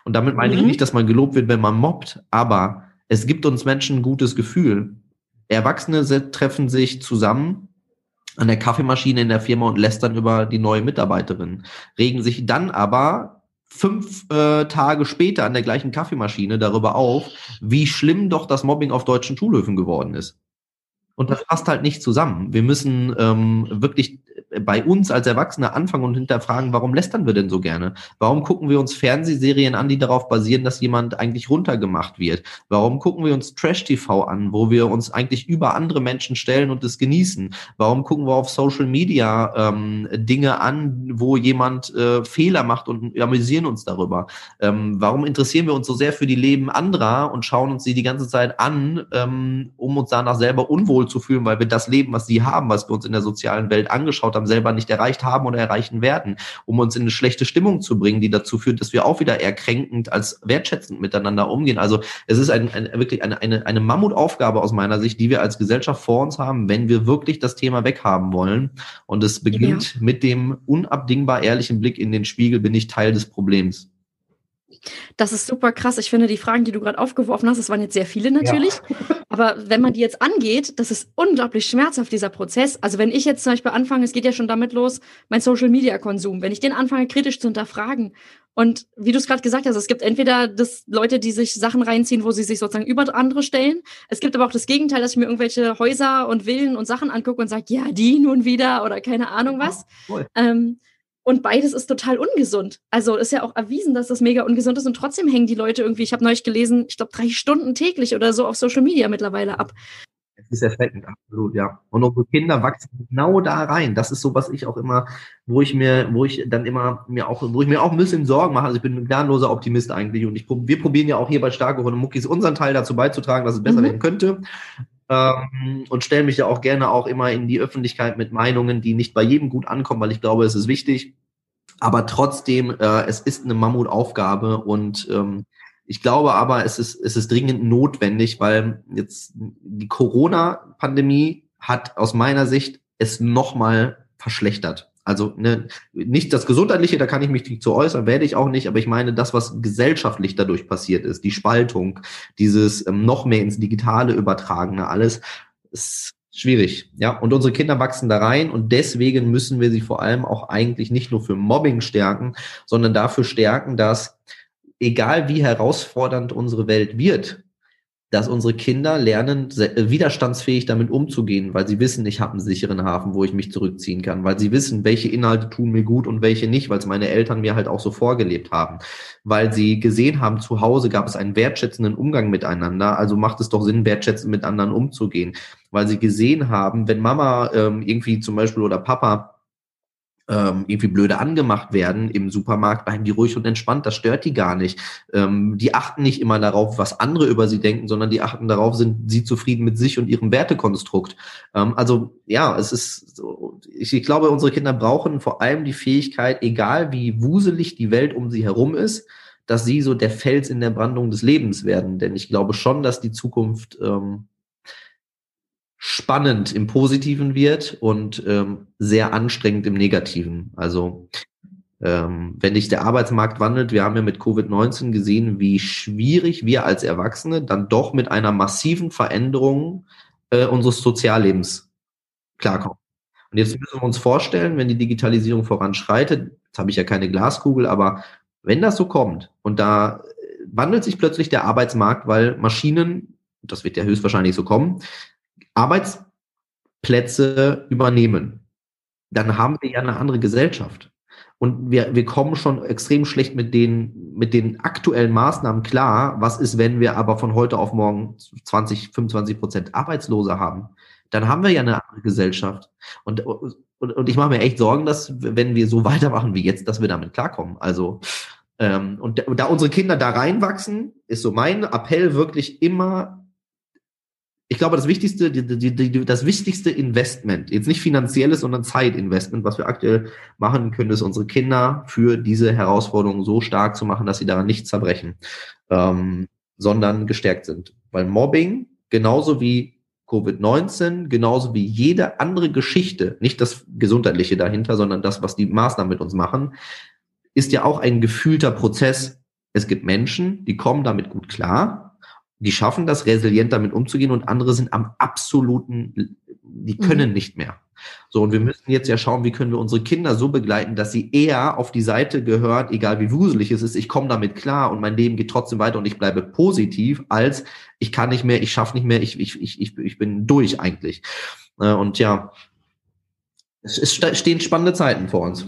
Und damit meine mhm. ich nicht, dass man gelobt wird, wenn man mobbt, aber es gibt uns Menschen ein gutes Gefühl. Erwachsene treffen sich zusammen an der Kaffeemaschine in der Firma und lästern über die neue Mitarbeiterin, regen sich dann aber fünf äh, Tage später an der gleichen Kaffeemaschine darüber auf, wie schlimm doch das Mobbing auf deutschen Schulhöfen geworden ist. Und das passt halt nicht zusammen. Wir müssen ähm, wirklich bei uns als Erwachsene anfangen und hinterfragen, warum lästern wir denn so gerne? Warum gucken wir uns Fernsehserien an, die darauf basieren, dass jemand eigentlich runtergemacht wird? Warum gucken wir uns Trash-TV an, wo wir uns eigentlich über andere Menschen stellen und es genießen? Warum gucken wir auf Social Media ähm, Dinge an, wo jemand äh, Fehler macht und amüsieren uns darüber? Ähm, warum interessieren wir uns so sehr für die Leben anderer und schauen uns sie die ganze Zeit an, ähm, um uns danach selber unwohl zu fühlen, weil wir das Leben, was sie haben, was wir uns in der sozialen Welt angeschaut haben, selber nicht erreicht haben oder erreichen werden, um uns in eine schlechte Stimmung zu bringen, die dazu führt, dass wir auch wieder eher kränkend als wertschätzend miteinander umgehen. Also es ist ein, ein, wirklich eine, eine, eine Mammutaufgabe aus meiner Sicht, die wir als Gesellschaft vor uns haben, wenn wir wirklich das Thema weghaben wollen. Und es beginnt ja. mit dem unabdingbar ehrlichen Blick in den Spiegel, bin ich Teil des Problems. Das ist super krass. Ich finde, die Fragen, die du gerade aufgeworfen hast, das waren jetzt sehr viele natürlich. Ja. (laughs) Aber wenn man die jetzt angeht, das ist unglaublich schmerzhaft, dieser Prozess. Also wenn ich jetzt zum Beispiel anfange, es geht ja schon damit los, mein Social-Media-Konsum, wenn ich den anfange, kritisch zu hinterfragen. Und wie du es gerade gesagt hast, es gibt entweder das Leute, die sich Sachen reinziehen, wo sie sich sozusagen über andere stellen. Es gibt aber auch das Gegenteil, dass ich mir irgendwelche Häuser und Villen und Sachen angucke und sage, ja, die nun wieder oder keine Ahnung was. Ja, ähm, und beides ist total ungesund. Also ist ja auch erwiesen, dass das mega ungesund ist und trotzdem hängen die Leute irgendwie, ich habe neulich gelesen, ich glaube drei Stunden täglich oder so auf Social Media mittlerweile ab. Es ist erschreckend, absolut, ja. Und unsere Kinder wachsen genau da rein. Das ist so, was ich auch immer, wo ich mir, wo ich dann immer mir auch, wo ich mir auch ein bisschen Sorgen mache. Also ich bin ein gnadenloser Optimist eigentlich und ich, wir probieren ja auch hier bei Starke und Muckis unseren Teil dazu beizutragen, dass es besser mhm. werden könnte. Ähm, und stelle mich ja auch gerne auch immer in die Öffentlichkeit mit Meinungen, die nicht bei jedem gut ankommen, weil ich glaube, es ist wichtig. Aber trotzdem, äh, es ist eine Mammutaufgabe und ähm, ich glaube aber, es ist, es ist dringend notwendig, weil jetzt die Corona-Pandemie hat aus meiner Sicht es nochmal verschlechtert. Also ne, nicht das Gesundheitliche, da kann ich mich nicht zu äußern, werde ich auch nicht, aber ich meine das, was gesellschaftlich dadurch passiert ist, die Spaltung, dieses ähm, noch mehr ins Digitale übertragene, alles, ist schwierig. Ja, und unsere Kinder wachsen da rein und deswegen müssen wir sie vor allem auch eigentlich nicht nur für Mobbing stärken, sondern dafür stärken, dass egal wie herausfordernd unsere Welt wird, dass unsere Kinder lernen, äh, widerstandsfähig damit umzugehen, weil sie wissen, ich habe einen sicheren Hafen, wo ich mich zurückziehen kann, weil sie wissen, welche Inhalte tun mir gut und welche nicht, weil es meine Eltern mir halt auch so vorgelebt haben, weil sie gesehen haben, zu Hause gab es einen wertschätzenden Umgang miteinander, also macht es doch Sinn, wertschätzend mit anderen umzugehen, weil sie gesehen haben, wenn Mama ähm, irgendwie zum Beispiel oder Papa ähm, irgendwie blöde angemacht werden im Supermarkt, bleiben die ruhig und entspannt, das stört die gar nicht. Ähm, die achten nicht immer darauf, was andere über sie denken, sondern die achten darauf, sind sie zufrieden mit sich und ihrem Wertekonstrukt. Ähm, also ja, es ist, ich, ich glaube, unsere Kinder brauchen vor allem die Fähigkeit, egal wie wuselig die Welt um sie herum ist, dass sie so der Fels in der Brandung des Lebens werden. Denn ich glaube schon, dass die Zukunft ähm, spannend im Positiven wird und ähm, sehr anstrengend im Negativen. Also ähm, wenn sich der Arbeitsmarkt wandelt, wir haben ja mit Covid-19 gesehen, wie schwierig wir als Erwachsene dann doch mit einer massiven Veränderung äh, unseres Soziallebens klarkommen. Und jetzt müssen wir uns vorstellen, wenn die Digitalisierung voranschreitet, jetzt habe ich ja keine Glaskugel, aber wenn das so kommt und da wandelt sich plötzlich der Arbeitsmarkt, weil Maschinen, das wird ja höchstwahrscheinlich so kommen, Arbeitsplätze übernehmen, dann haben wir ja eine andere Gesellschaft. Und wir, wir kommen schon extrem schlecht mit den, mit den aktuellen Maßnahmen klar. Was ist, wenn wir aber von heute auf morgen 20, 25 Prozent Arbeitslose haben? Dann haben wir ja eine andere Gesellschaft. Und, und, und ich mache mir echt Sorgen, dass, wenn wir so (laughs) weitermachen wie jetzt, dass wir damit klarkommen. Also, ähm, und da unsere Kinder da reinwachsen, ist so mein Appell wirklich immer ich glaube, das wichtigste, die, die, die, das wichtigste Investment, jetzt nicht finanzielles, sondern Zeitinvestment, was wir aktuell machen können, ist unsere Kinder für diese Herausforderungen so stark zu machen, dass sie daran nicht zerbrechen, ähm, sondern gestärkt sind. Weil Mobbing, genauso wie Covid-19, genauso wie jede andere Geschichte, nicht das Gesundheitliche dahinter, sondern das, was die Maßnahmen mit uns machen, ist ja auch ein gefühlter Prozess. Es gibt Menschen, die kommen damit gut klar, die schaffen das, resilient damit umzugehen und andere sind am absoluten, die können mhm. nicht mehr. So, und wir müssen jetzt ja schauen, wie können wir unsere Kinder so begleiten, dass sie eher auf die Seite gehört, egal wie wuselig es ist, ich komme damit klar und mein Leben geht trotzdem weiter und ich bleibe positiv, als ich kann nicht mehr, ich schaffe nicht mehr, ich, ich, ich, ich, ich bin durch eigentlich. Äh, und ja, es, es stehen spannende Zeiten vor uns.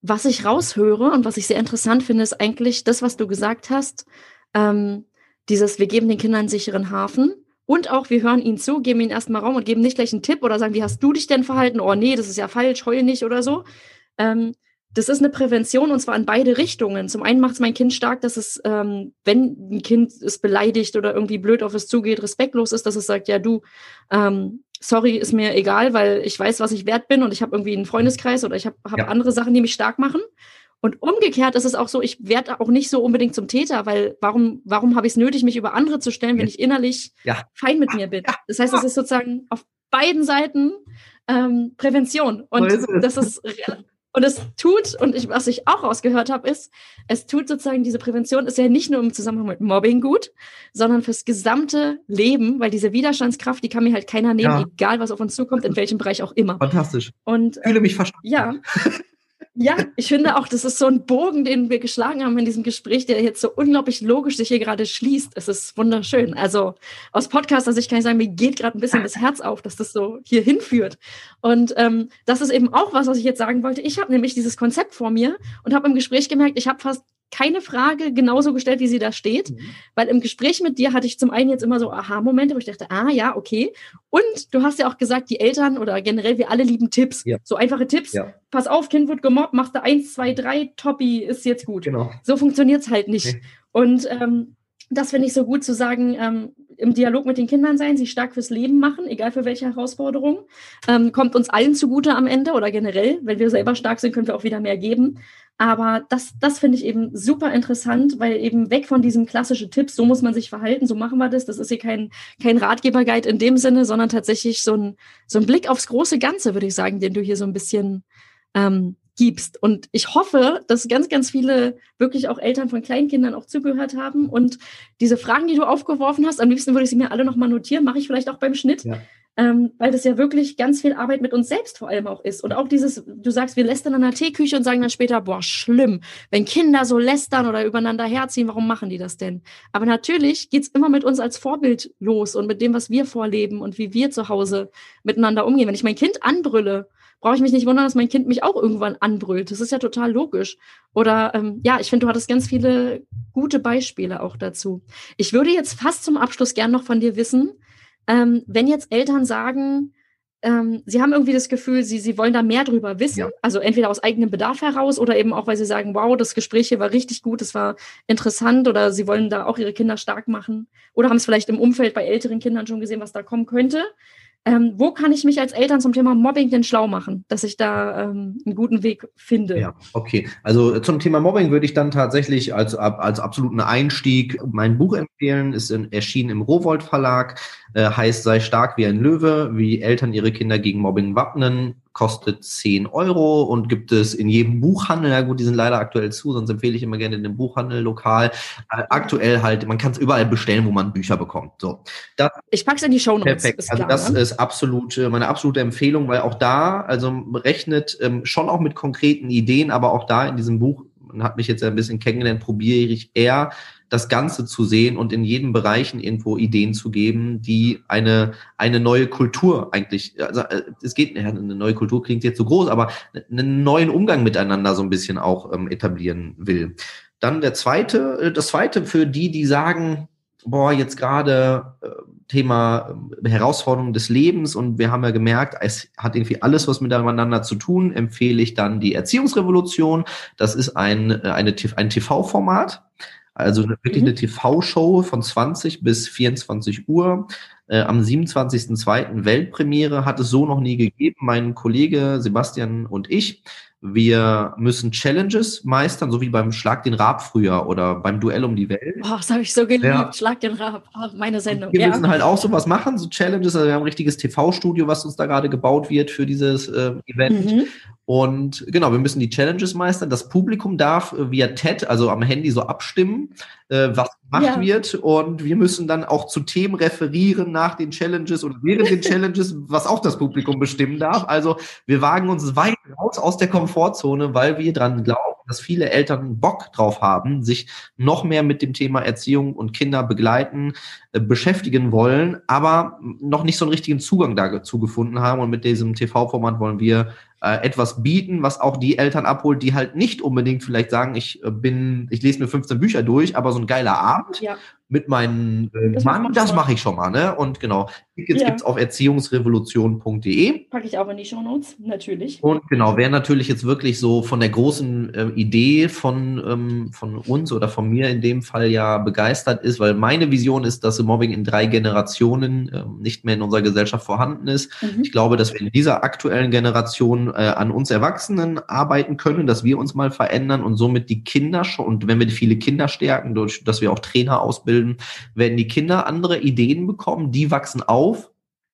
Was ich raushöre und was ich sehr interessant finde, ist eigentlich das, was du gesagt hast, ähm, dieses, wir geben den Kindern einen sicheren Hafen und auch, wir hören ihnen zu, geben ihnen erstmal Raum und geben nicht gleich einen Tipp oder sagen, wie hast du dich denn verhalten? Oh nee, das ist ja falsch, heul nicht oder so. Ähm, das ist eine Prävention und zwar in beide Richtungen. Zum einen macht es mein Kind stark, dass es, ähm, wenn ein Kind es beleidigt oder irgendwie blöd auf es zugeht, respektlos ist, dass es sagt, ja du, ähm, sorry, ist mir egal, weil ich weiß, was ich wert bin und ich habe irgendwie einen Freundeskreis oder ich habe hab ja. andere Sachen, die mich stark machen. Und umgekehrt ist es auch so, ich werde auch nicht so unbedingt zum Täter, weil warum, warum habe ich es nötig, mich über andere zu stellen, wenn ich innerlich ja. fein mit mir bin? Das heißt, es ist sozusagen auf beiden Seiten ähm, Prävention. Und ist das ist und es tut, und ich, was ich auch rausgehört habe, ist, es tut sozusagen, diese Prävention ist ja nicht nur im Zusammenhang mit Mobbing gut, sondern fürs gesamte Leben, weil diese Widerstandskraft, die kann mir halt keiner nehmen, ja. egal was auf uns zukommt, in welchem Bereich auch immer. Fantastisch. Und, ich fühle mich verstanden. Ja. (laughs) Ja, ich finde auch, das ist so ein Bogen, den wir geschlagen haben in diesem Gespräch, der jetzt so unglaublich logisch sich hier gerade schließt. Es ist wunderschön. Also aus Podcaster-Sicht kann ich sagen, mir geht gerade ein bisschen das Herz auf, dass das so hier hinführt. Und ähm, das ist eben auch was, was ich jetzt sagen wollte. Ich habe nämlich dieses Konzept vor mir und habe im Gespräch gemerkt, ich habe fast keine Frage genauso gestellt, wie sie da steht, mhm. weil im Gespräch mit dir hatte ich zum einen jetzt immer so Aha-Momente, wo ich dachte, ah ja, okay. Und du hast ja auch gesagt, die Eltern oder generell wir alle lieben Tipps, ja. so einfache Tipps. Ja. Pass auf, Kind wird gemobbt, machst du eins, zwei, drei, Toppi, ist jetzt gut. Genau. So funktioniert's halt nicht. Nee. Und ähm, das finde ich so gut zu sagen, ähm, im Dialog mit den Kindern sein, sie stark fürs Leben machen, egal für welche Herausforderung. Ähm, kommt uns allen zugute am Ende oder generell. Wenn wir selber stark sind, können wir auch wieder mehr geben. Aber das, das finde ich eben super interessant, weil eben weg von diesem klassischen Tipps, so muss man sich verhalten, so machen wir das. Das ist hier kein, kein Ratgeberguide in dem Sinne, sondern tatsächlich so ein, so ein Blick aufs große Ganze, würde ich sagen, den du hier so ein bisschen ähm, gibst. Und ich hoffe, dass ganz, ganz viele wirklich auch Eltern von Kleinkindern auch zugehört haben. Und diese Fragen, die du aufgeworfen hast, am liebsten würde ich sie mir alle nochmal notieren, mache ich vielleicht auch beim Schnitt. Ja ähm, weil das ja wirklich ganz viel Arbeit mit uns selbst vor allem auch ist. Und auch dieses, du sagst, wir lästern an der Teeküche und sagen dann später, boah, schlimm, wenn Kinder so lästern oder übereinander herziehen, warum machen die das denn? Aber natürlich geht's immer mit uns als Vorbild los und mit dem, was wir vorleben und wie wir zu Hause miteinander umgehen. Wenn ich mein Kind anbrülle, brauche ich mich nicht wundern, dass mein Kind mich auch irgendwann anbrüllt. Das ist ja total logisch. Oder ähm, ja, ich finde, du hattest ganz viele gute Beispiele auch dazu. Ich würde jetzt fast zum Abschluss gern noch von dir wissen, ähm, wenn jetzt Eltern sagen, ähm, sie haben irgendwie das Gefühl, sie, sie wollen da mehr drüber wissen, ja. also entweder aus eigenem Bedarf heraus oder eben auch, weil sie sagen, wow, das Gespräch hier war richtig gut, es war interessant oder sie wollen da auch ihre Kinder stark machen oder haben es vielleicht im Umfeld bei älteren Kindern schon gesehen, was da kommen könnte. Ähm, wo kann ich mich als Eltern zum Thema Mobbing denn schlau machen, dass ich da ähm, einen guten Weg finde? Ja, okay. Also zum Thema Mobbing würde ich dann tatsächlich als, als absoluten Einstieg mein Buch empfehlen. Ist in, erschienen im Rowold Verlag, äh, heißt Sei stark wie ein Löwe, wie Eltern ihre Kinder gegen Mobbing wappnen kostet 10 Euro und gibt es in jedem Buchhandel, ja gut, die sind leider aktuell zu, sonst empfehle ich immer gerne in dem Buchhandel lokal. Äh, aktuell halt, man kann es überall bestellen, wo man Bücher bekommt. So, das, ich pack's in die Show Notes. Perfekt. also das ne? ist absolut äh, meine absolute Empfehlung, weil auch da, also rechnet ähm, schon auch mit konkreten Ideen, aber auch da in diesem Buch, man hat mich jetzt ein bisschen kennengelernt, probiere ich eher das Ganze zu sehen und in jedem Bereichen irgendwo Ideen zu geben, die eine, eine neue Kultur eigentlich, also äh, es geht, eine neue Kultur klingt jetzt so groß, aber einen neuen Umgang miteinander so ein bisschen auch ähm, etablieren will. Dann der zweite, äh, das zweite für die, die sagen, boah, jetzt gerade äh, Thema äh, Herausforderungen des Lebens und wir haben ja gemerkt, es hat irgendwie alles was miteinander zu tun, empfehle ich dann die Erziehungsrevolution. Das ist ein, äh, eine, ein TV-Format, also wirklich mhm. eine TV-Show von 20 bis 24 Uhr. Äh, am 27.02. Weltpremiere hat es so noch nie gegeben. Mein Kollege Sebastian und ich wir müssen Challenges meistern, so wie beim Schlag den Rab früher oder beim Duell um die Welt. Oh, das habe ich so geliebt. Ja. Schlag den Rab, oh, meine Sendung. Wir ja. müssen halt auch sowas machen, so Challenges. Also wir haben ein richtiges TV-Studio, was uns da gerade gebaut wird für dieses äh, Event. Mhm. Und genau, wir müssen die Challenges meistern. Das Publikum darf äh, via TED, also am Handy, so abstimmen, äh, was gemacht ja. wird. Und wir müssen dann auch zu Themen referieren nach den Challenges oder während den (laughs) Challenges, was auch das Publikum bestimmen darf. Also wir wagen uns weit raus aus der Komfortzone, weil wir dran glauben, dass viele Eltern Bock drauf haben, sich noch mehr mit dem Thema Erziehung und Kinder begleiten, äh, beschäftigen wollen, aber noch nicht so einen richtigen Zugang dazu gefunden haben. Und mit diesem TV-Format wollen wir äh, etwas bieten, was auch die Eltern abholt, die halt nicht unbedingt vielleicht sagen, ich äh, bin, ich lese mir 15 Bücher durch, aber so ein geiler Abend Ja. Mit meinem äh, Das Mann, das mache ich schon mal, ne? Und genau, Tickets Ja. gibt's auf erziehungsrevolution.de. Packe ich auch in die Shownotes, natürlich. Und genau, wer natürlich jetzt wirklich so von der großen äh, Idee von, ähm, von uns oder von mir in dem Fall ja begeistert ist, weil meine Vision ist, dass Mobbing in drei Generationen ähm, nicht mehr in unserer Gesellschaft vorhanden ist. Mhm. Ich glaube, dass wir in dieser aktuellen Generation äh, an uns Erwachsenen arbeiten können, dass wir uns mal verändern und somit die Kinder schon, und wenn wir die viele Kinder stärken, durch, dass wir auch Trainer ausbilden, werden die Kinder andere Ideen bekommen, die wachsen auf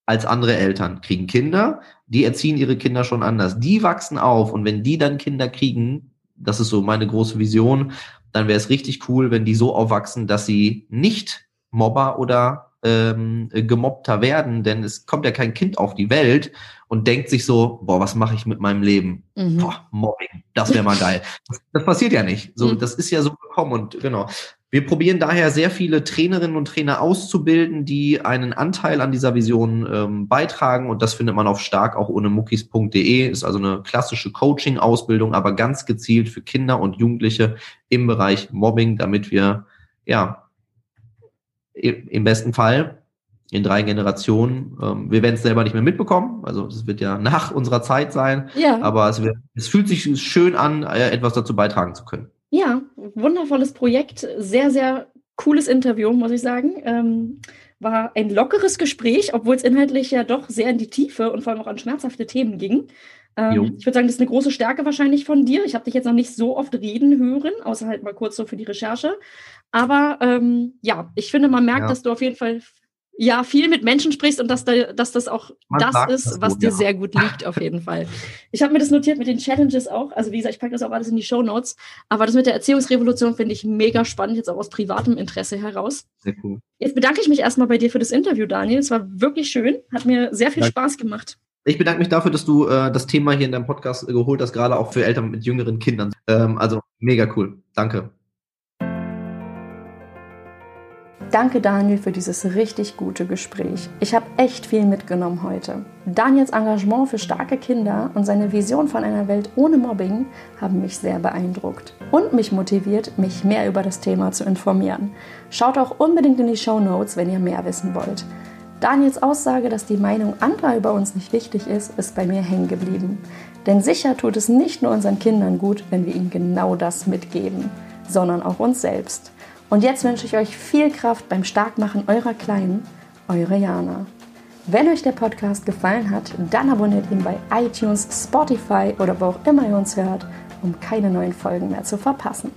als andere Eltern, kriegen Kinder, die erziehen ihre Kinder schon anders. Die wachsen auf und wenn die dann Kinder kriegen, das ist so meine große Vision, dann wäre es richtig cool, wenn die so aufwachsen, dass sie nicht Mobber oder ähm, gemobbter werden, denn es kommt ja kein Kind auf die Welt und denkt sich so, boah, was mache ich mit meinem Leben? Mhm. Boah, Mobbing, das wäre mal geil. Das, das passiert ja nicht. So, Mhm. das ist ja so gekommen und genau. Wir probieren daher sehr viele Trainerinnen und Trainer auszubilden, die einen Anteil an dieser Vision ähm, beitragen und das findet man auf stark auch ohne muckis.de. Ist also eine klassische Coaching-Ausbildung, aber ganz gezielt für Kinder und Jugendliche im Bereich Mobbing, damit wir ja im besten Fall in drei Generationen, ähm, wir werden es selber nicht mehr mitbekommen, also es wird ja nach unserer Zeit sein, Ja. aber es, wird, es fühlt sich schön an, äh, etwas dazu beitragen zu können. Ja, wundervolles Projekt, sehr, sehr cooles Interview, muss ich sagen. Ähm, war ein lockeres Gespräch, obwohl es inhaltlich ja doch sehr in die Tiefe und vor allem auch an schmerzhafte Themen ging. Ähm, ich würde sagen, das ist eine große Stärke wahrscheinlich von dir. Ich habe dich jetzt noch nicht so oft reden hören, außer halt mal kurz so für die Recherche. Aber ähm, ja, ich finde, man merkt, Ja. dass du auf jeden Fall ja viel mit Menschen sprichst und dass, da, dass das auch Man das ist, das was so, dir ja. sehr gut liegt, auf jeden Fall. Ich habe mir das notiert mit den Challenges auch. Also wie gesagt, ich packe das auch alles in die Show Notes. Aber das mit der Erziehungsrevolution finde ich mega spannend, jetzt auch aus privatem Interesse heraus. Sehr cool. Jetzt bedanke ich mich erstmal bei dir für das Interview, Daniel. Es war wirklich schön, hat mir sehr viel Danke. Spaß gemacht. Ich bedanke mich dafür, dass du äh, das Thema hier in deinem Podcast äh, geholt hast, gerade auch für Eltern mit jüngeren Kindern. Ähm, also mega cool. Danke. Danke, Daniel, für dieses richtig gute Gespräch. Ich habe echt viel mitgenommen heute. Daniels Engagement für starke Kinder und seine Vision von einer Welt ohne Mobbing haben mich sehr beeindruckt und mich motiviert, mich mehr über das Thema zu informieren. Schaut auch unbedingt in die Show Notes, wenn ihr mehr wissen wollt. Daniels Aussage, dass die Meinung anderer über uns nicht wichtig ist, ist bei mir hängen geblieben. Denn sicher tut es nicht nur unseren Kindern gut, wenn wir ihnen genau das mitgeben, sondern auch uns selbst. Und jetzt wünsche ich euch viel Kraft beim Starkmachen eurer Kleinen, eure Jana. Wenn euch der Podcast gefallen hat, dann abonniert ihn bei iTunes, Spotify oder wo auch immer ihr uns hört, um keine neuen Folgen mehr zu verpassen.